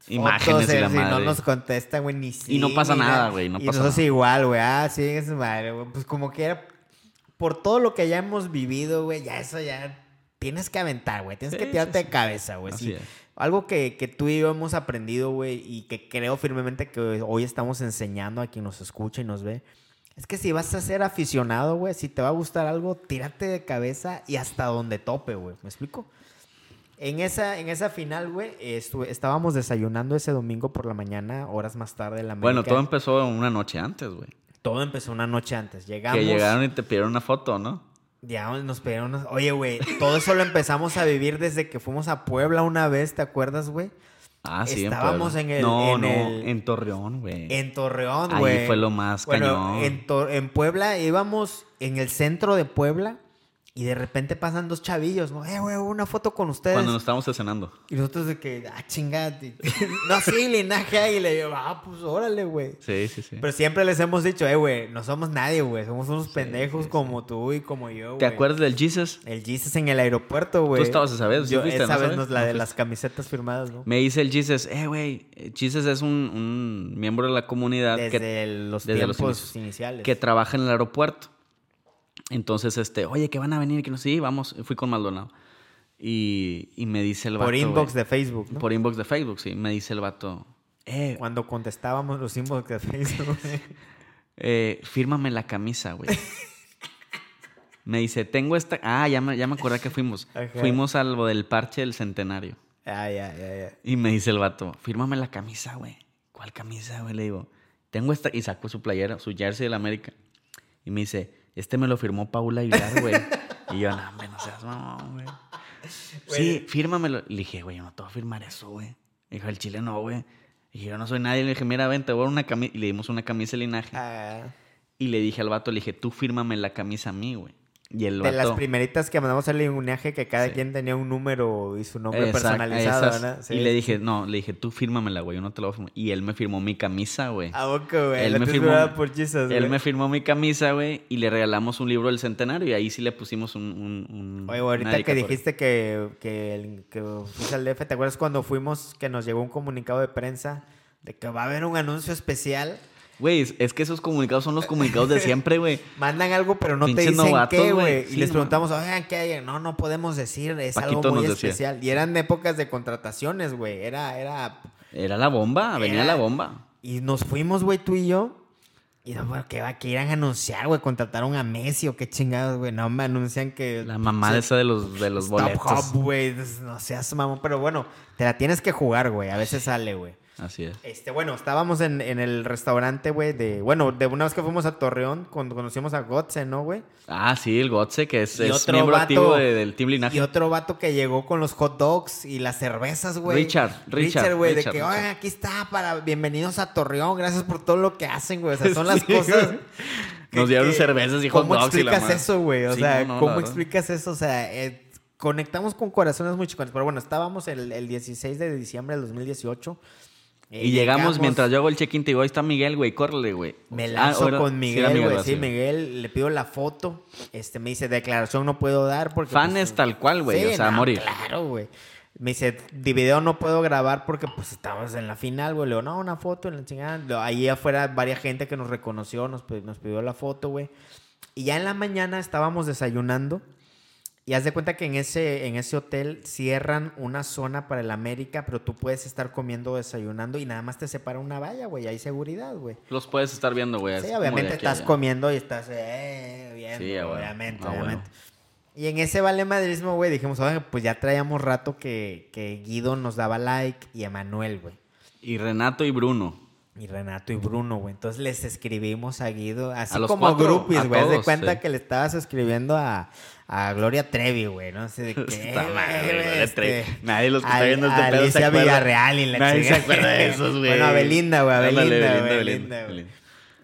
S4: Imágenes y la
S3: eh, si no
S4: madre.
S3: nos contesta, güey, ni sí.
S4: Y no pasa nada, güey, no
S3: y
S4: pasa
S3: nosotros
S4: nada.
S3: igual, güey. Ah, sí, es madre, güey. Pues como quiera, por todo lo que ya hemos vivido, güey, ya eso ya tienes que aventar, güey. Tienes
S4: Sí,
S3: que tirarte
S4: sí.
S3: de cabeza, güey.
S4: Así es.
S3: Algo que, que tú y yo hemos aprendido, güey, y que creo firmemente que hoy estamos enseñando a quien nos escucha y nos ve, es que si vas a ser aficionado, güey, si te va a gustar algo, tírate de cabeza y hasta donde tope, güey. ¿Me explico? En esa, en esa final, güey, estábamos desayunando ese domingo por la mañana, horas más tarde la
S4: Bueno, todo empezó una noche antes, güey.
S3: Todo empezó una noche antes. Llegamos.
S4: Que llegaron y te pidieron una foto, ¿no?
S3: Ya nos pidieron unos- Oye, güey, todo eso lo empezamos a vivir desde que fuimos a Puebla una vez, ¿te acuerdas, güey?
S4: Ah, sí.
S3: Estábamos en el-
S4: No,
S3: en
S4: no,
S3: el-
S4: en Torreón, güey.
S3: En Torreón,
S4: Ahí
S3: güey.
S4: fue lo más
S3: bueno,
S4: cañón.
S3: En, en Puebla íbamos en el centro de Puebla y de repente pasan dos chavillos, ¿no? Eh, güey, una foto con ustedes.
S4: Cuando nos estábamos cenando.
S3: Y nosotros de que, ah, chingate. no, sí, linaje ahí. Y le digo, ah, pues órale, güey.
S4: Sí, sí, sí.
S3: Pero siempre les hemos dicho, eh, güey, no somos nadie, güey. Somos unos pendejos
S4: sí,
S3: como tú y como yo, güey.
S4: ¿Te acuerdas del Jesus?
S3: El Jesus en el aeropuerto, güey.
S4: estabas esa vez, sí
S3: Yo,
S4: fuiste,
S3: esa
S4: ¿no
S3: vez
S4: sabes?
S3: nos la
S4: ¿No
S3: de las camisetas firmadas, ¿no?
S4: Me dice el Jesus, eh, güey, Jesus es un, un miembro de la comunidad
S3: Desde
S4: que,
S3: los
S4: desde los
S3: tiempos
S4: inicios.
S3: iniciales.
S4: que trabaja en el aeropuerto. Entonces, este, oye, que van a venir, que no sé, sí, vamos, fui con Maldonado. Y, y me dice el vato.
S3: Por inbox de Facebook, ¿no?
S4: Por inbox de Facebook, sí. Me dice el vato, eh,
S3: Cuando contestábamos los inbox de Facebook.
S4: eh, fírmame la camisa, güey. me dice, tengo esta. Ah, ya me, ya me acordé que fuimos.
S3: Ajá.
S4: Fuimos a lo del parche del centenario.
S3: ah, ya, ya, ya.
S4: Y me dice el vato, fírmame la camisa, güey. ¿Cuál camisa, güey? Le digo, tengo esta. Y sacó su playera, su jersey de la América. Y me dice, este me lo firmó Paula Aguilar, güey. y yo, no, hombre, no seas mamón, güey. Sí, fírmamelo. Le dije, güey, yo no te voy a firmar eso, güey. Dijo, el chile no, güey. Y yo no soy nadie. Le dije, mira, ven, te voy a dar una camisa. Y le dimos una camisa de linaje.
S3: Ah,
S4: Y le dije al vato, le dije, tú fírmame la camisa a mí, güey. Y el
S3: de las primeritas que mandamos al linaje que cada
S4: Sí.
S3: quien tenía un número y su nombre
S4: Exacto,
S3: personalizado,
S4: esas. y le dije, no, le dije, tú fírmamela, güey, yo no te la voy a firmar. Y él me firmó mi camisa, güey.
S3: ¿A boca, güey?
S4: Él
S3: La
S4: me firmó-
S3: firmada por Jesus,
S4: Él me firmó mi camisa, güey, y le regalamos un libro del centenario y ahí sí le pusimos un... un, un-
S3: Oye, güey, ahorita que dijiste que, que, el- que fuiste al DF, ¿te acuerdas cuando fuimos que nos llegó un comunicado de prensa de que va a haber un anuncio especial?
S4: Güey, es- que esos comunicados son los comunicados de siempre, güey.
S3: Mandan algo, pero no te dicen
S4: novatos,
S3: qué,
S4: güey.
S3: güey. Y
S4: Sí,
S3: les preguntamos, oigan, ¿qué hay? No, no podemos decir, es
S4: Paquito
S3: algo muy
S4: decía.
S3: especial. Y eran épocas de contrataciones, güey. Era, era...
S4: Era la bomba, venía la bomba.
S3: Y nos fuimos, güey, tú y yo. Y no, pero ¿qué va? ¿Qué irán a anunciar, güey? ¿Contrataron a Messi o qué chingados, güey? No, me anuncian que...
S4: La mamá esa de los, de los
S3: Stop
S4: boletos.
S3: Güey. No seas mamón. Pero bueno, te la tienes que jugar, güey. A veces sale, güey.
S4: Así es.
S3: Este, bueno, estábamos en, en el restaurante, güey, de... Bueno, de una vez que fuimos a Torreón, cuando conocimos a Gotze, ¿no, güey?
S4: Ah, sí, el Gotze, que es, es
S3: otro
S4: miembro
S3: vato-
S4: activo de- del Team Linaje.
S3: Y otro vato que llegó con los hot dogs y las cervezas, güey.
S4: Richard, Richard,
S3: güey, de
S4: Richard,
S3: que,
S4: Richard.
S3: oigan, aquí está para bienvenidos a Torreón, gracias por todo lo que hacen, güey. O sea, son las
S4: Sí,
S3: cosas.
S4: güey.
S3: que-
S4: Nos dieron
S3: que-
S4: cervezas y hot
S3: ¿Cómo
S4: dogs y la
S3: explicas eso, güey? O
S4: Sí,
S3: sea,
S4: no, no,
S3: ¿cómo explicas eso? O sea, eh, conectamos con corazones muy chicones. Pero bueno, estábamos el, el 16 de diciembre del 2018.
S4: Y llegamos, mientras yo hago el check-in, te digo, ahí está Miguel, güey, córrele, güey.
S3: Me
S4: Ah,
S3: lanzo con Miguel, güey. Sí, Miguel, le pido la foto. Este, me dice, declaración no puedo dar porque...
S4: Fan
S3: pues,
S4: es tal cual, güey, o sea,
S3: no,
S4: morir.
S3: Claro, güey. Me dice, de video no puedo grabar porque pues estamos en la final, güey. Le digo, no, una foto en la chingada. Ahí afuera varias gente que nos reconoció, nos, nos pidió la foto, güey. Y ya en la mañana estábamos desayunando. Y haz de cuenta que en ese, en ese hotel cierran una zona para el América, pero tú puedes estar comiendo, desayunando y nada más te separa una valla, güey. Hay seguridad, güey.
S4: Los puedes estar viendo, güey.
S3: Sí, obviamente estás
S4: allá.
S3: comiendo y estás eh, viendo,
S4: Sí, a huevo,
S3: obviamente,
S4: a huevo.
S3: obviamente. Y en ese vale madrismo, güey, dijimos, oye, pues ya traíamos rato que, que Guido nos daba like y Emanuel, güey.
S4: Y Renato y Bruno.
S3: Y Renato y Bruno, güey. Entonces les escribimos a Guido, así
S4: A los
S3: como
S4: cuatro,
S3: groupies, güey. Haz de cuenta
S4: sí.
S3: que le estabas escribiendo a, a Gloria Trevi, güey. No sé de qué.
S4: Está Gloria
S3: este.
S4: Nadie los que
S3: a-
S4: está viendo este
S3: a
S4: pedo se
S3: Alicia
S4: acuerda.
S3: Villarreal y la
S4: Nadie se acuerda de esos, güey.
S3: Bueno, a Belinda, güey. A Belinda, güey,
S4: Belinda,
S3: Belinda.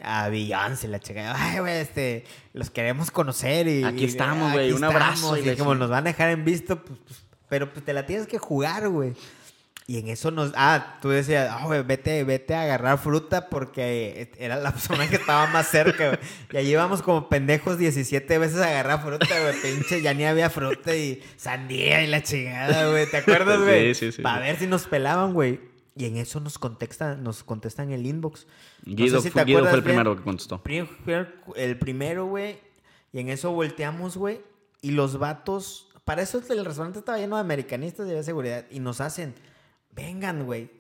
S3: A Beyoncé, la chica. Ay, güey, este, los queremos conocer y...
S4: Aquí estamos, güey, un abrazo y chingada.
S3: nos van a dejar en visto, pues, pues, pero pues te la tienes que jugar, güey. Y en eso nos... Ah, tú decías, ah, güey, vete, vete a agarrar fruta porque era la persona que estaba más cerca, güey. Y allí íbamos como pendejos 17 veces a agarrar fruta, güey. Pinche, ya ni había fruta y sandía y la chingada, güey. ¿Te acuerdas, güey?
S4: sí, sí,
S3: Para
S4: sí.
S3: ver si nos pelaban, güey. Y en eso nos contestan, nos contestan el inbox. No sé
S4: Guido,
S3: si
S4: fue,
S3: te
S4: Guido fue el
S3: acuerdas bien.
S4: primero que contestó.
S3: El primero, güey. Y en eso volteamos, güey. Y los vatos. Para eso el restaurante estaba lleno de americanistas y de seguridad. Y nos hacen. Vengan, güey.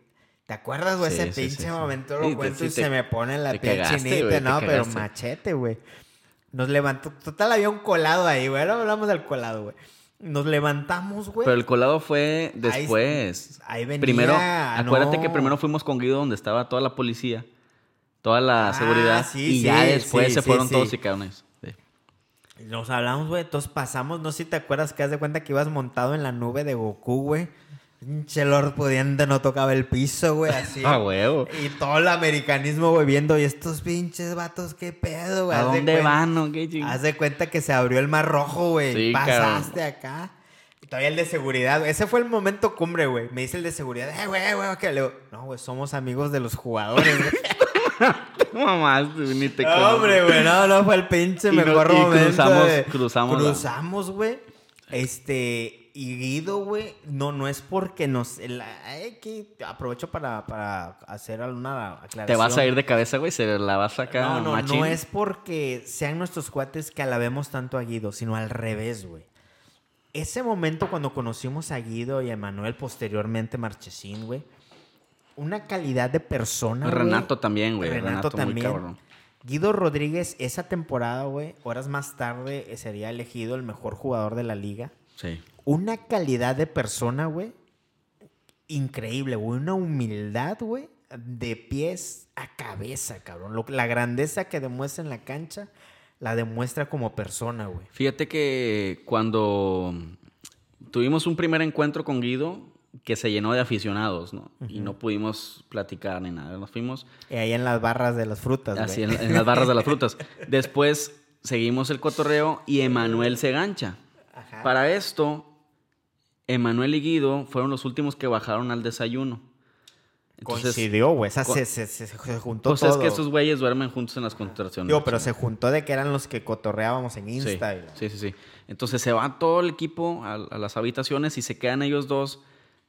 S3: ¿Te acuerdas, güey?
S4: Sí,
S3: Ese
S4: sí,
S3: pinche
S4: sí,
S3: momento lo cuento y
S4: te-
S3: se me pone la piel
S4: cagaste,
S3: chinita, ¿no? Pero machete, güey. Nos levantó. Total, había un colado ahí, güey. Ahora hablamos del colado, güey. Nos levantamos, güey.
S4: Pero el colado fue después.
S3: ahí venía,
S4: primero,
S3: no.
S4: acuérdate que primero fuimos con Guido donde estaba toda la policía, toda la
S3: Ah,
S4: seguridad.
S3: sí,
S4: y ya después se fueron todos y quedaron.
S3: Nos hablamos, güey. Entonces pasamos, no sé si te acuerdas que haz de cuenta que ibas montado en la nube de Goku, güey. Pinche Lord pudiente no tocaba el piso, güey, así.
S4: Ah, huevo.
S3: Y todo el americanismo, güey, viendo. Y estos pinches vatos, qué pedo, güey.
S4: ¿A
S3: Haz
S4: dónde van o qué ching-
S3: Haz de cuenta que se abrió el mar rojo, güey.
S4: Sí,
S3: Pasaste acá. Y todavía el de seguridad, güey. Ese fue el momento cumbre, güey. Me dice el de seguridad, eh, güey, güey, que le digo, no, güey, somos amigos de los jugadores, güey.
S4: Mamás, ni te
S3: No, hombre, güey, no, no fue el pinche
S4: Y no-
S3: mejor
S4: y
S3: momento.
S4: cruzamos-
S3: de-
S4: cruzamos
S3: Cruzamos, güey. Este, y Guido, güey, no, no es porque nos. el- que aprovecho para, para hacer alguna aclaración.
S4: Te vas a ir de cabeza, güey, se la vas a sacar
S3: No, no,
S4: machín.
S3: no es porque sean nuestros cuates que alabemos tanto a Guido, sino al revés, güey. Ese momento cuando conocimos a Guido y a Manuel, posteriormente Marchesín, güey. Una calidad de persona.
S4: Renato también, güey.
S3: Renato,
S4: Renato, muy
S3: también.
S4: cabrón.
S3: Guido Rodríguez, esa temporada, güey, horas más tarde eh, sería elegido el mejor jugador de la liga.
S4: Sí.
S3: Una calidad de persona, güey, increíble, güey. Una humildad, güey, de pies a cabeza, cabrón. Lo- la grandeza que demuestra en la cancha, la demuestra como persona, güey.
S4: Fíjate que cuando tuvimos un primer encuentro con Guido, que se llenó de aficionados, ¿no? Y no pudimos platicar ni nada. Nos fuimos
S3: Y ahí en las barras de las frutas,
S4: así
S3: güey.
S4: en, en las barras de las frutas. Después seguimos el cotorreo y Emanuel se gancha.
S3: Ajá.
S4: Para esto, Emanuel y Guido fueron los últimos que bajaron al desayuno. Entonces,
S3: Coincidió, güey. Esa
S4: co-
S3: se, se- se- se juntó
S4: pues
S3: todo.
S4: es que esos güeyes duermen juntos en las concentraciones.
S3: Digo, pero se juntó de que eran los que cotorreábamos en
S4: Sí,
S3: Insta. y
S4: sí, sí, sí. Entonces se va todo el equipo a, a las habitaciones y se quedan ellos dos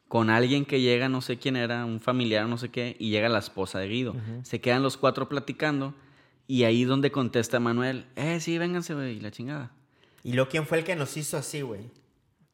S4: con alguien que llega, no sé quién era, un familiar, no sé qué, y llega la esposa de Guido. Se quedan los cuatro platicando y ahí donde contesta Manuel, eh, sí, vénganse, güey, y la chingada.
S3: ¿Y luego quién fue el que nos hizo así, güey?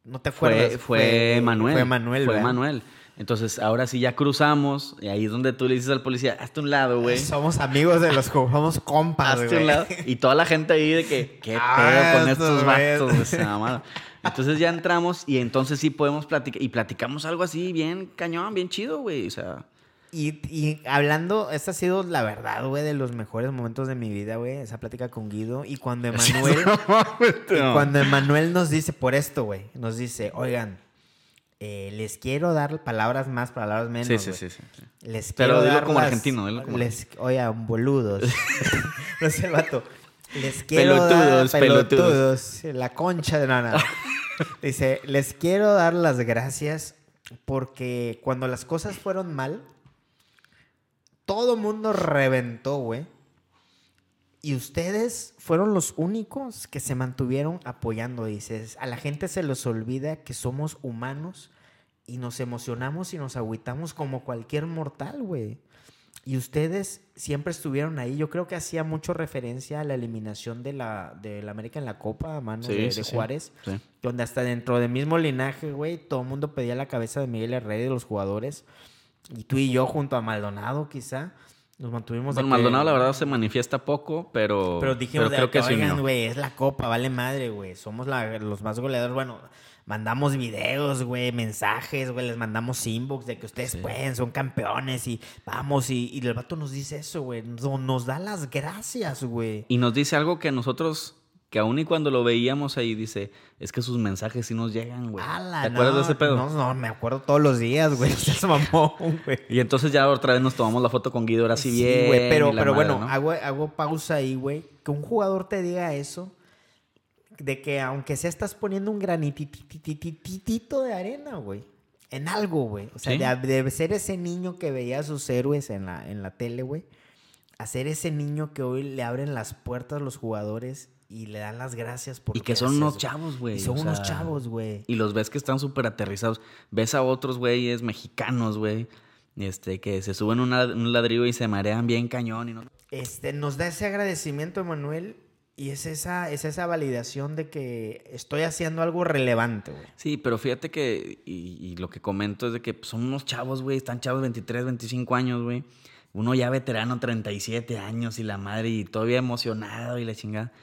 S3: ¿No te
S4: Fue,
S3: acuerdas?
S4: fue, Manuel.
S3: Fue Manuel,
S4: Fue
S3: ¿verdad?
S4: Manuel. Entonces, ahora sí ya cruzamos, y ahí es donde tú le dices al policía, hazte un lado, güey.
S3: Somos amigos de los juegos, somos compas,
S4: Hazte un lado. Y toda la gente ahí de que, ¿qué
S3: Ah,
S4: pedo con
S3: estos
S4: vatos? mamaron. Entonces ya entramos y entonces sí podemos platicar. Y platicamos algo así bien cañón, bien chido, güey. O sea,
S3: Y, y hablando, esta ha sido la verdad, güey, de los mejores momentos de mi vida, güey, esa plática con Guido. Y cuando Emanuel, y cuando Emanuel nos dice, por esto, güey, nos dice, oigan, eh, les quiero dar palabras más, palabras menos.
S4: sí, sí, sí, sí, sí.
S3: Les
S4: Pero
S3: quiero
S4: dilo
S3: dar
S4: como
S3: las-
S4: argentino, dilo como
S3: les, Oigan, boludos. no sé el vato. Les quiero
S4: Pelotudos,
S3: dar,
S4: pelotudos.
S3: pelotudos, La concha de nana. Dice, les quiero dar las gracias porque cuando las cosas fueron mal, todo mundo reventó, güey. Y ustedes fueron los únicos que se mantuvieron apoyando. Dices, a la gente se les olvida que somos humanos y nos emocionamos y nos agüitamos como cualquier mortal, güey. Y ustedes siempre estuvieron ahí. Yo creo que hacía mucho referencia a la eliminación de la, de la América en la Copa
S4: Sí,
S3: de,
S4: sí,
S3: de
S4: sí.
S3: Juárez.
S4: Sí.
S3: Donde hasta dentro del mismo linaje, güey, todo el mundo pedía la cabeza de Miguel Herrera y de los jugadores. Y tú y yo junto a Maldonado, quizá, nos mantuvimos...
S4: Don
S3: que-
S4: Maldonado, la verdad, se manifiesta poco, pero.
S3: pero dijimos,
S4: pero creo que se
S3: oigan, güey, es la copa, vale madre, güey. Somos la- los más goleadores. Bueno, mandamos videos, güey, mensajes, güey, les mandamos inbox de que ustedes pueden, son campeones y vamos. Y, y el vato nos dice eso, güey. Nos, nos da las gracias, güey.
S4: Y nos dice algo que nosotros, que aún y cuando lo veíamos ahí, dice, es que sus mensajes sí nos llegan, güey.
S3: Ala,
S4: ¿Te acuerdas
S3: no,
S4: de ese pedo?
S3: No, no, me acuerdo todos los días, güey. Se mamó, güey.
S4: Y entonces ya otra vez nos tomamos la foto con Guido, ahora sí
S3: Sí,
S4: bien.
S3: güey, pero, pero
S4: madre,
S3: bueno,
S4: ¿no?
S3: hago, hago pausa ahí, güey. Que un jugador te diga eso, de que aunque sea estás poniendo un granititititito de arena, güey. En algo, güey. O sea,
S4: Sí.
S3: de, de ser ese niño que veía a sus héroes en la, en la tele, güey. A ser ese niño que hoy le abren las puertas a los jugadores y le dan las gracias por
S4: Y que son
S3: haces,
S4: unos chavos, güey.
S3: Y son
S4: o
S3: unos chavos, güey.
S4: Y los ves que están súper aterrizados. Ves a otros güeyes mexicanos, güey. Este, que se suben una- un ladrillo y se marean bien cañón. Y no...
S3: este, nos da ese agradecimiento, Emanuel, y es esa, es esa validación de que estoy haciendo algo relevante, güey.
S4: Sí, pero fíjate que, y, y lo que comento es de que pues, son unos chavos, güey, están chavos 23, 25 años, güey. Uno ya veterano, 37 años y la madre, y todavía emocionado y la chingada.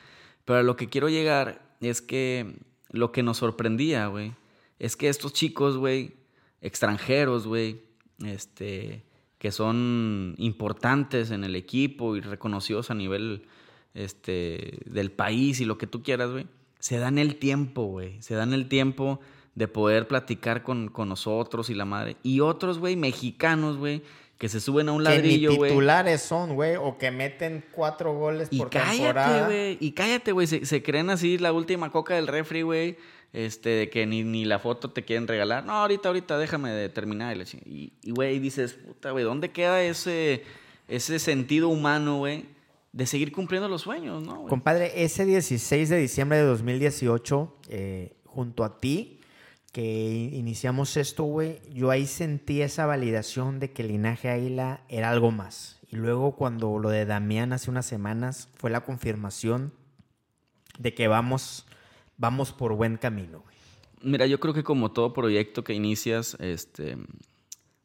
S4: Pero a lo que quiero llegar es que lo que nos sorprendía, güey, es que estos chicos, güey, extranjeros, güey, este, que son importantes en el equipo y reconocidos a nivel este, del país y lo que tú quieras, güey, se dan el tiempo, güey. Se dan el tiempo de poder platicar con, con nosotros y la madre. Y otros, güey, mexicanos, güey, que se suben a un
S3: que
S4: ladrillo,
S3: ni
S4: güey.
S3: titulares son, güey, o que meten cuatro goles
S4: Y
S3: por
S4: cállate,
S3: temporada.
S4: Y cállate, güey. Se, se creen así la última coca del refri, güey. Este, de que ni, ni la foto te quieren regalar. No, ahorita, ahorita, déjame de terminar. Y, güey, dices, puta, güey, ¿dónde queda ese, ese sentido humano, güey? De seguir cumpliendo los sueños, ¿no? güey?
S3: Compadre, ese 16 de diciembre de 2018, eh, junto a ti, que iniciamos esto, güey, yo ahí sentí esa validación de que el linaje Águila era algo más. Y luego cuando lo de Damián hace unas semanas fue la confirmación de que vamos, vamos por buen camino, güey.
S4: Mira, yo creo que como todo proyecto que inicias, este,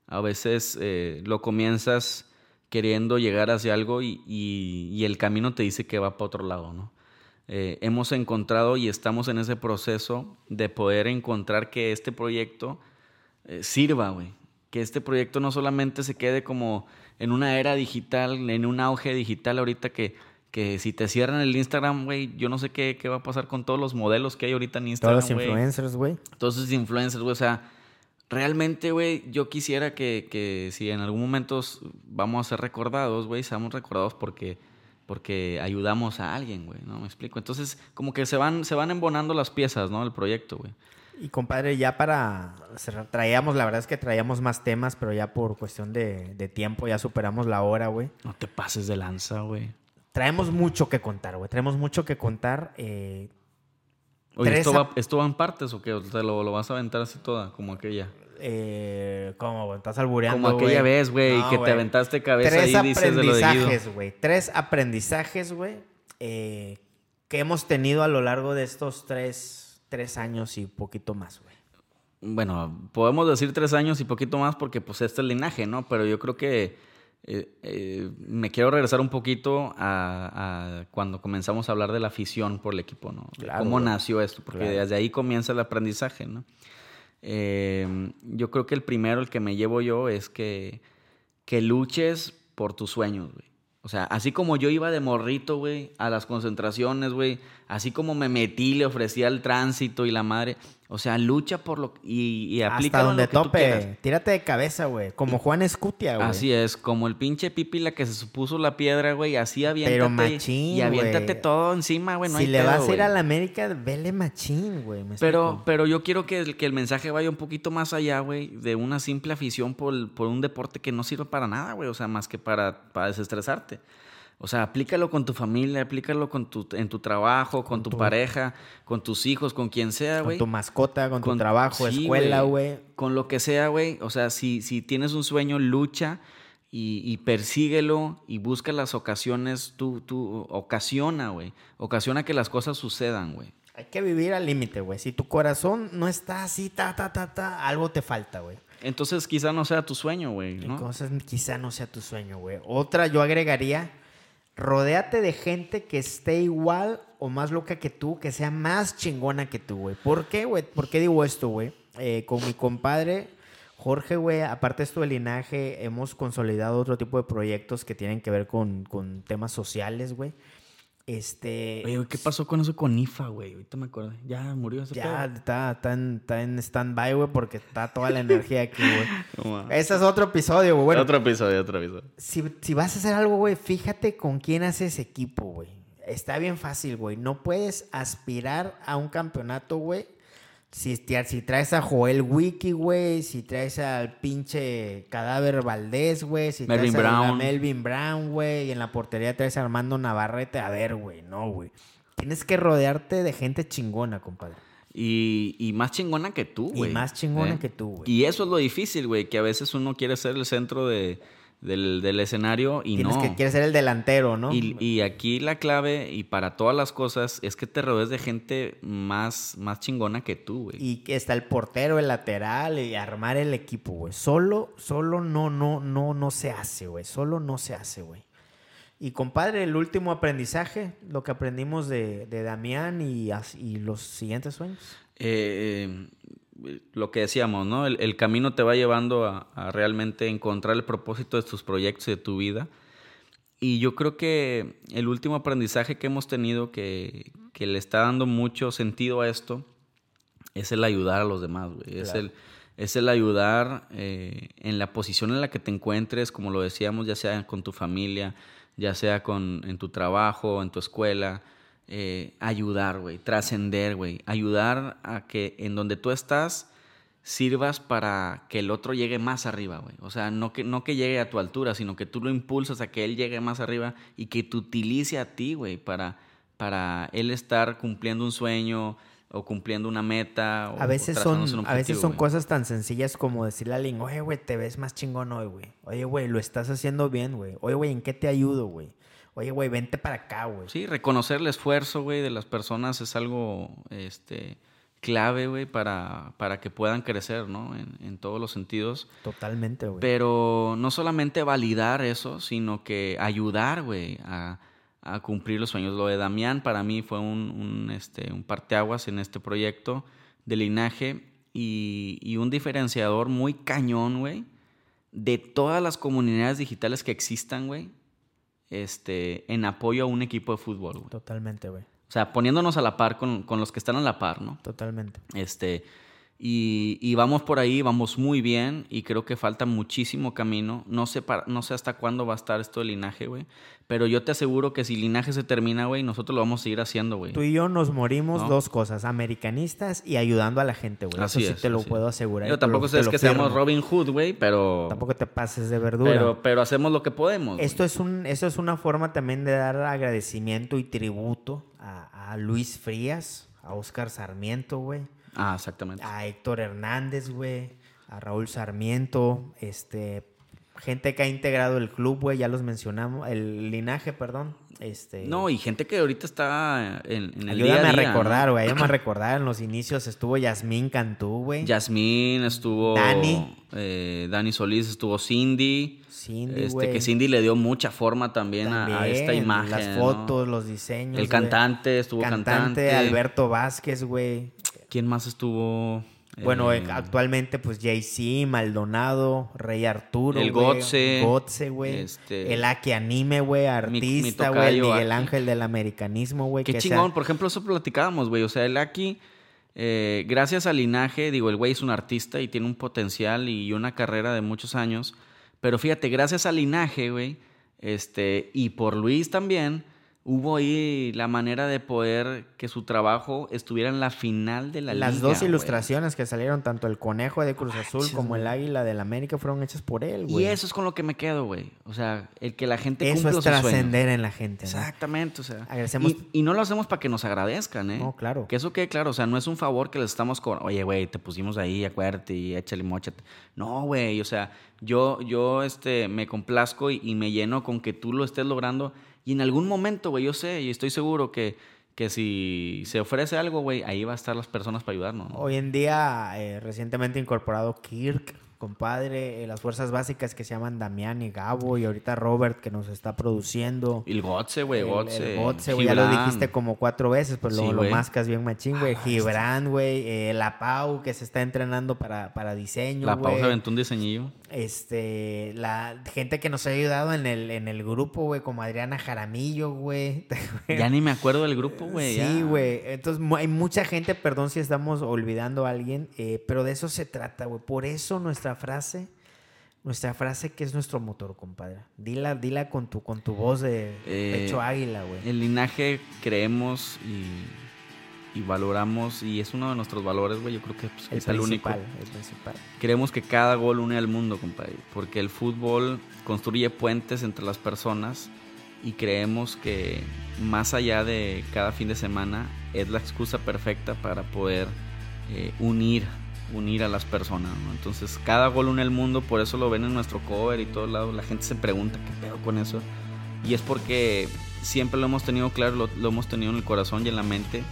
S4: a veces eh, lo comienzas queriendo llegar hacia algo y, y- y el camino te dice que va para otro lado, ¿no? Eh, hemos encontrado y estamos en ese proceso de poder encontrar que este proyecto eh, sirva, güey. Que este proyecto no solamente se quede como en una era digital, en un auge digital ahorita que, que si te cierran el Instagram, güey, yo no sé qué, qué va a pasar con todos los modelos que hay ahorita en Instagram,
S3: Todos los influencers, güey.
S4: Todos esos influencers, güey. O sea, realmente, güey, yo quisiera que, que si en algún momento vamos a ser recordados, güey, seamos recordados porque, porque ayudamos a alguien, güey, ¿no? Me explico. Entonces, como que se van, se van embonando las piezas, ¿no? El proyecto, güey.
S3: Y compadre, ya para cerrar, traíamos, la verdad es que traíamos más temas, pero ya por cuestión de, de tiempo ya superamos la hora, güey.
S4: No te pases de lanza, güey.
S3: Traemos mucho que contar, güey. Traemos mucho que contar. eh,
S4: Oye, ¿esto va, ¿esto va en partes o qué? ¿O te lo, lo vas a aventar así toda, como aquella?
S3: eh, ¿Cómo? Estás albureando,
S4: Como aquella vez, güey,
S3: No,
S4: que te aventaste cabeza
S3: Tres
S4: y dices de lo de
S3: aprendizajes, güey. Tres aprendizajes, güey, eh, que hemos tenido a lo largo de estos tres, tres años y poquito más, güey.
S4: bueno, podemos decir tres años y poquito más porque pues este es el linaje, ¿no? Pero yo creo que eh, eh, me quiero regresar un poquito a, cuando comenzamos a hablar de la afición por el equipo, ¿no? ¿Cómo nació esto? Porque desde ahí comienza el aprendizaje, ¿no? Eh, yo creo que el primero, el que me llevo yo, es que, que luches por tus sueños, güey. O sea, así como yo iba de morrito, güey, a las concentraciones, güey, así como me metí, le ofrecía el tránsito y la madre, o sea, lucha por lo y, y aplica
S3: Hasta donde tope. Tírate de cabeza, güey. Como Juan Escutia, güey.
S4: Así es, como el pinche Pipila que se supuso la piedra, güey. Así aviéntate. Pero machín, Y aviéntate todo encima, güey. No
S3: si le vas a ir a la América, vele machín, güey.
S4: Pero, pero yo quiero que el, que el mensaje vaya un poquito más allá, güey, de una simple afición por, por un deporte que no sirve para nada, güey. O sea, más que para, para desestresarte. O sea, aplícalo con tu familia, aplícalo con tu, en tu trabajo, con, tu, pareja, con tus hijos, con quien sea, güey.
S3: Con tu mascota, con, tu trabajo, escuela, güey.
S4: Con lo que sea, güey. O sea, si, si tienes un sueño, lucha y, y persíguelo y busca las ocasiones, tú, tú, ocasiona, güey. Ocasiona que las cosas sucedan, güey.
S3: Hay que vivir al límite, güey. Si tu corazón no está así, ta, ta, ta, ta, algo te falta, güey.
S4: Entonces quizá no sea tu sueño, güey. ¿no?
S3: Entonces quizá no sea tu sueño, güey. Otra yo agregaría Rodéate de gente que esté igual o más loca que tú, que sea más chingona que tú, güey. ¿Por qué, güey? ¿Por qué digo esto, güey? Eh, con mi compadre Jorge, güey, aparte de esto del linaje, hemos consolidado otro tipo de proyectos que tienen que ver con, con temas sociales, güey. Este.
S4: Oye, ¿qué pasó con eso con IFA, güey? Ahorita me acuerdo. Ya murió ese
S3: Ya está, está, en, está en stand-by, güey, porque está toda la energía aquí, güey. Ese es otro episodio, güey. Bueno,
S4: otro episodio, otro episodio.
S3: Si, si vas a hacer algo, güey, fíjate con quién haces equipo, güey. Está bien fácil, güey. No puedes aspirar a un campeonato, güey, si, si traes a Joel Wiki, güey, si traes al pinche Cadáver Valdés, güey, si traes a Melvin Brown, güey, y en la portería traes a Armando Navarrete, a ver, güey, no, güey. Tienes que rodearte de gente chingona, compadre.
S4: Y, más chingona que tú, güey.
S3: Y más chingona ¿Eh? que tú, güey.
S4: Y eso es lo difícil, güey, que a veces uno quiere ser el centro de, del, escenario y
S3: Tienes
S4: no.
S3: que quieres ser el delantero, ¿no?
S4: Y, aquí la clave, y para todas las cosas, es que te rodees de gente más, más chingona que tú, güey.
S3: Y que está el portero, el lateral, y armar el equipo, güey. Solo, solo no, no, no, no se hace, güey. Solo no se hace, güey. Y compadre, el último aprendizaje, lo que aprendimos de, de Damián y, y los siguientes sueños.
S4: Eh, lo que decíamos, ¿no? El, camino te va llevando a, realmente encontrar el propósito de tus proyectos y de tu vida. Y yo creo que el último aprendizaje que hemos tenido que, le está dando mucho sentido a esto es el ayudar a los demás, güey. Es, el, es el ayudar eh, en la posición en la que te encuentres, como lo decíamos, ya sea con tu familia, ya sea con, en tu trabajo, en tu escuela, eh, ayudar, güey, trascender, güey, ayudar a que en donde tú estás sirvas para que el otro llegue más arriba, güey. O sea, no que, no que llegue a tu altura, sino que tú lo impulsas a que él llegue más arriba y que te utilice a ti, güey, para, para él estar cumpliendo un sueño o cumpliendo una meta.
S3: a veces son, a veces son cosas tan sencillas como decirle a alguien, oye, güey, te ves más chingón hoy, güey. Oye, güey, lo estás haciendo bien, güey. Oye, güey, ¿en qué te ayudo, güey? Oye, güey, vente para acá, güey.
S4: Sí, reconocer el esfuerzo, güey, de las personas es algo este, clave, güey, para, para que puedan crecer, ¿no? En, todos los sentidos.
S3: Totalmente, güey.
S4: Pero no solamente validar eso, sino que ayudar, güey, a, cumplir los sueños. Lo de Damián para mí fue un, un, este, un parteaguas en este proyecto de linaje y, y un diferenciador muy cañón, güey, de todas las comunidades digitales que existan, güey este, en apoyo a un equipo de fútbol.
S3: Totalmente, güey.
S4: O sea, poniéndonos a la par con, con, los que están a la par, ¿no?
S3: Totalmente.
S4: Este, y, vamos por ahí, vamos muy bien y creo que falta muchísimo camino. No sé, no sé hasta cuándo va a estar esto de linaje, güey. Pero yo te aseguro que si linaje se termina, güey, nosotros lo vamos a seguir haciendo, güey.
S3: Tú y yo nos morimos dos cosas, americanistas y ayudando a la gente, güey. Eso sí te lo puedo asegurar.
S4: Yo tampoco sé que seamos Robin Hood, güey, pero...
S3: Tampoco te pases de verdura.
S4: Pero, pero hacemos lo que podemos.
S3: Esto es, un, esto es una forma también de dar agradecimiento y tributo a, a Luis Frías, a Oscar Sarmiento, güey
S4: Ah, exactamente.
S3: A Héctor Hernández, güey. A Raúl Sarmiento. Este. gente que ha integrado el club, güey, ya los mencionamos, el linaje, perdón. Este,
S4: No, y gente que ahorita está en, en el
S3: ayúdame
S4: día a día,
S3: a recordar,
S4: ¿no?
S3: güey, ayúdame a recordar, en los inicios estuvo Yasmín Cantú, güey.
S4: Yasmín, estuvo
S3: Dani.
S4: eh, Dani Solís, estuvo Cindy.
S3: Cindy,
S4: este, que Cindy le dio mucha forma también, a- a, esta imagen.
S3: Las
S4: ¿no?
S3: fotos, los diseños.
S4: El cantante, estuvo cantante.
S3: Alberto Vázquez, güey.
S4: ¿Quién más estuvo?
S3: Bueno,
S4: Eh,
S3: eh, actualmente, pues Jay-Z, Maldonado, Rey Arturo.
S4: El
S3: güey,
S4: Gotze,
S3: Gotze, güey.
S4: este-
S3: el Aki Anime, güey.
S4: mi
S3: Artista, güey. el
S4: tocayo,
S3: Miguel. Ángel del americanismo, güey.
S4: Qué
S3: que
S4: chingón,
S3: sea-
S4: por ejemplo, eso platicábamos, güey. O sea, el Aki, eh, gracias al linaje, digo, el güey es un artista y tiene un potencial y una carrera de muchos años. Pero fíjate, gracias al linaje, güey, este, y por Luis también, hubo ahí la manera de poder que su trabajo estuviera en la final de la
S3: Las
S4: liga,
S3: dos ilustraciones que salieron, tanto el conejo de Cruz Azul como el águila del América, fueron hechas por él,
S4: Y
S3: güey.
S4: eso es con lo que me quedo, güey. O sea, el que la gente
S3: Eso es trascender en la gente, ¿no?
S4: Exactamente, o sea.
S3: Agradecemos-
S4: Y, y no lo hacemos para que nos agradezcan, ¿eh?
S3: No, claro.
S4: Que eso quede claro, o sea, no es un favor que les estamos cobrando. Oye, güey, te pusimos ahí, acuérdate y échale mochate. No, güey, o sea, yo, yo este, me complazco y, y me lleno con que tú lo estés logrando. Y en algún momento, güey, yo sé y estoy seguro que, que si se ofrece algo, güey, ahí va a estar las personas para ayudarnos. ¿no?
S3: Hoy en día, eh, recientemente incorporado Kirk, compadre, eh, las fuerzas básicas que se llaman Damián y Gabo, y ahorita Robert que nos está produciendo.
S4: Y el Gotze, güey,
S3: El-
S4: Gotze.
S3: el Gotze, güey, ya lo dijiste como cuatro veces, pero
S4: Sí,
S3: lo, mascas bien machín, güey.
S4: Ah,
S3: Gibran, güey. eh, la Pau, que se está entrenando para, para diseño,
S4: La
S3: güey.
S4: pausa aventó un diseñillo.
S3: Este, la gente que nos ha ayudado en el, en el grupo, güey, como Adriana Jaramillo, güey.
S4: Ya ni me acuerdo del grupo, güey.
S3: Sí, güey. Entonces, hay mucha gente, perdón si estamos olvidando a alguien, eh, pero de eso se trata, güey. Por eso nuestra frase, nuestra frase que es nuestro motor, compadre. Dila, dila con tu, con tu voz de
S4: Eh,
S3: pecho águila, güey.
S4: El linaje creemos y, y valoramos, y es uno de nuestros valores, güey. Yo creo que pues,
S3: El
S4: es el único.
S3: el principal.
S4: Creemos que cada gol une al mundo, compadre. Porque el fútbol construye puentes entre las personas y creemos que más allá de cada fin de semana es la excusa perfecta para poder eh, unir unir a las personas entonces cada gol une el mundo por eso lo ven en nuestro cover y todos lados la gente se pregunta qué pedo con eso y es porque siempre lo hemos tenido claro lo, hemos tenido en el corazón y en la mente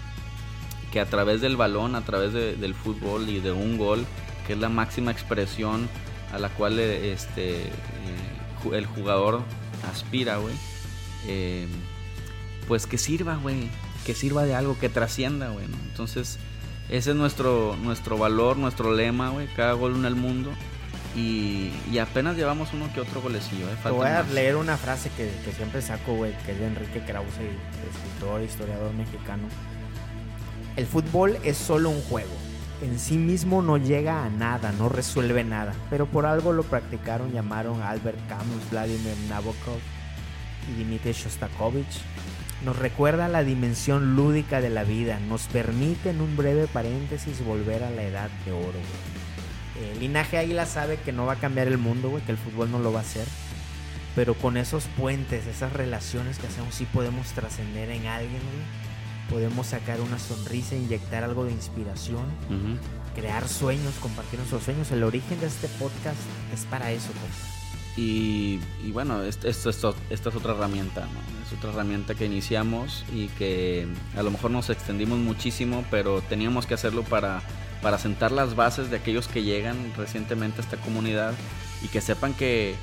S4: que a través del balón a través de- del fútbol y de un gol que es la máxima expresión a la cual eh, este eh, el jugador aspira güey eh, pues que sirva, güey. Que sirva de algo, que trascienda, güey. Entonces, ese es nuestro, nuestro valor, nuestro lema, güey. Cada gol une al mundo. Y, y apenas llevamos uno que otro golecillo, ¿eh?
S3: Te voy a
S4: más.
S3: leer una frase que, que siempre saco, güey, que es de Enrique Krause, escritor, historiador mexicano. El fútbol es solo un juego. En sí mismo no llega a nada, no resuelve nada. Pero por algo lo practicaron, llamaron a Albert Camus, Vladimir Nabokov y Dmitry Shostakovich. Nos recuerda la dimensión lúdica de la vida. Nos permite en un breve paréntesis volver a la edad de oro, güey. El linaje Águila sabe que no va a cambiar el mundo, güey, que el fútbol no lo va a hacer. Pero con esos puentes, esas relaciones que hacemos, sí podemos trascender en alguien, güey. Podemos sacar una sonrisa, inyectar algo de inspiración, crear sueños, compartir nuestros sueños. El origen de este podcast es para eso.
S4: Y, y bueno, esto, esto, esto- esta es otra herramienta, ¿no? Otra herramienta que iniciamos y que a lo mejor nos extendimos muchísimo, pero teníamos que hacerlo para, para sentar las bases de aquellos que llegan recientemente a esta comunidad y que sepan que,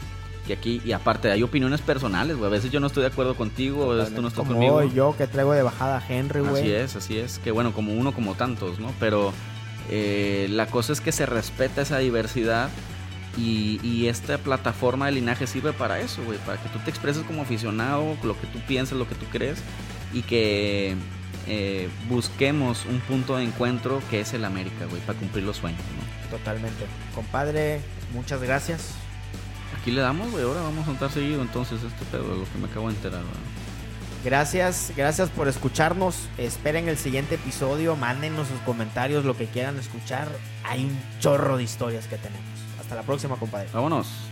S4: que aquí, y aparte hay opiniones personales, güey. A veces yo no estoy de acuerdo contigo, a veces tú no estás
S3: Como
S4: conmigo.
S3: yo que traigo de bajada a Henry, güey.
S4: Así es, así es. Que bueno, como uno, como tantos, ¿no? Pero eh, la cosa es que se respeta esa diversidad y, y esta plataforma de linaje sirve para eso, güey. Para que tú te expreses como aficionado, lo que tú piensas, lo que tú crees y que eh, busquemos un punto de encuentro que es el América, güey, para cumplir los sueños, ¿no?
S3: Totalmente. Compadre, muchas gracias.
S4: Aquí le damos, güey. Ahora vamos a estar seguido entonces este pedo, de lo que me acabo de enterar, güey.
S3: Gracias, gracias por escucharnos. Esperen el siguiente episodio. Mándenos sus comentarios, lo que quieran escuchar. Hay un chorro de historias que tenemos. Hasta la próxima, compadre.
S4: Vámonos.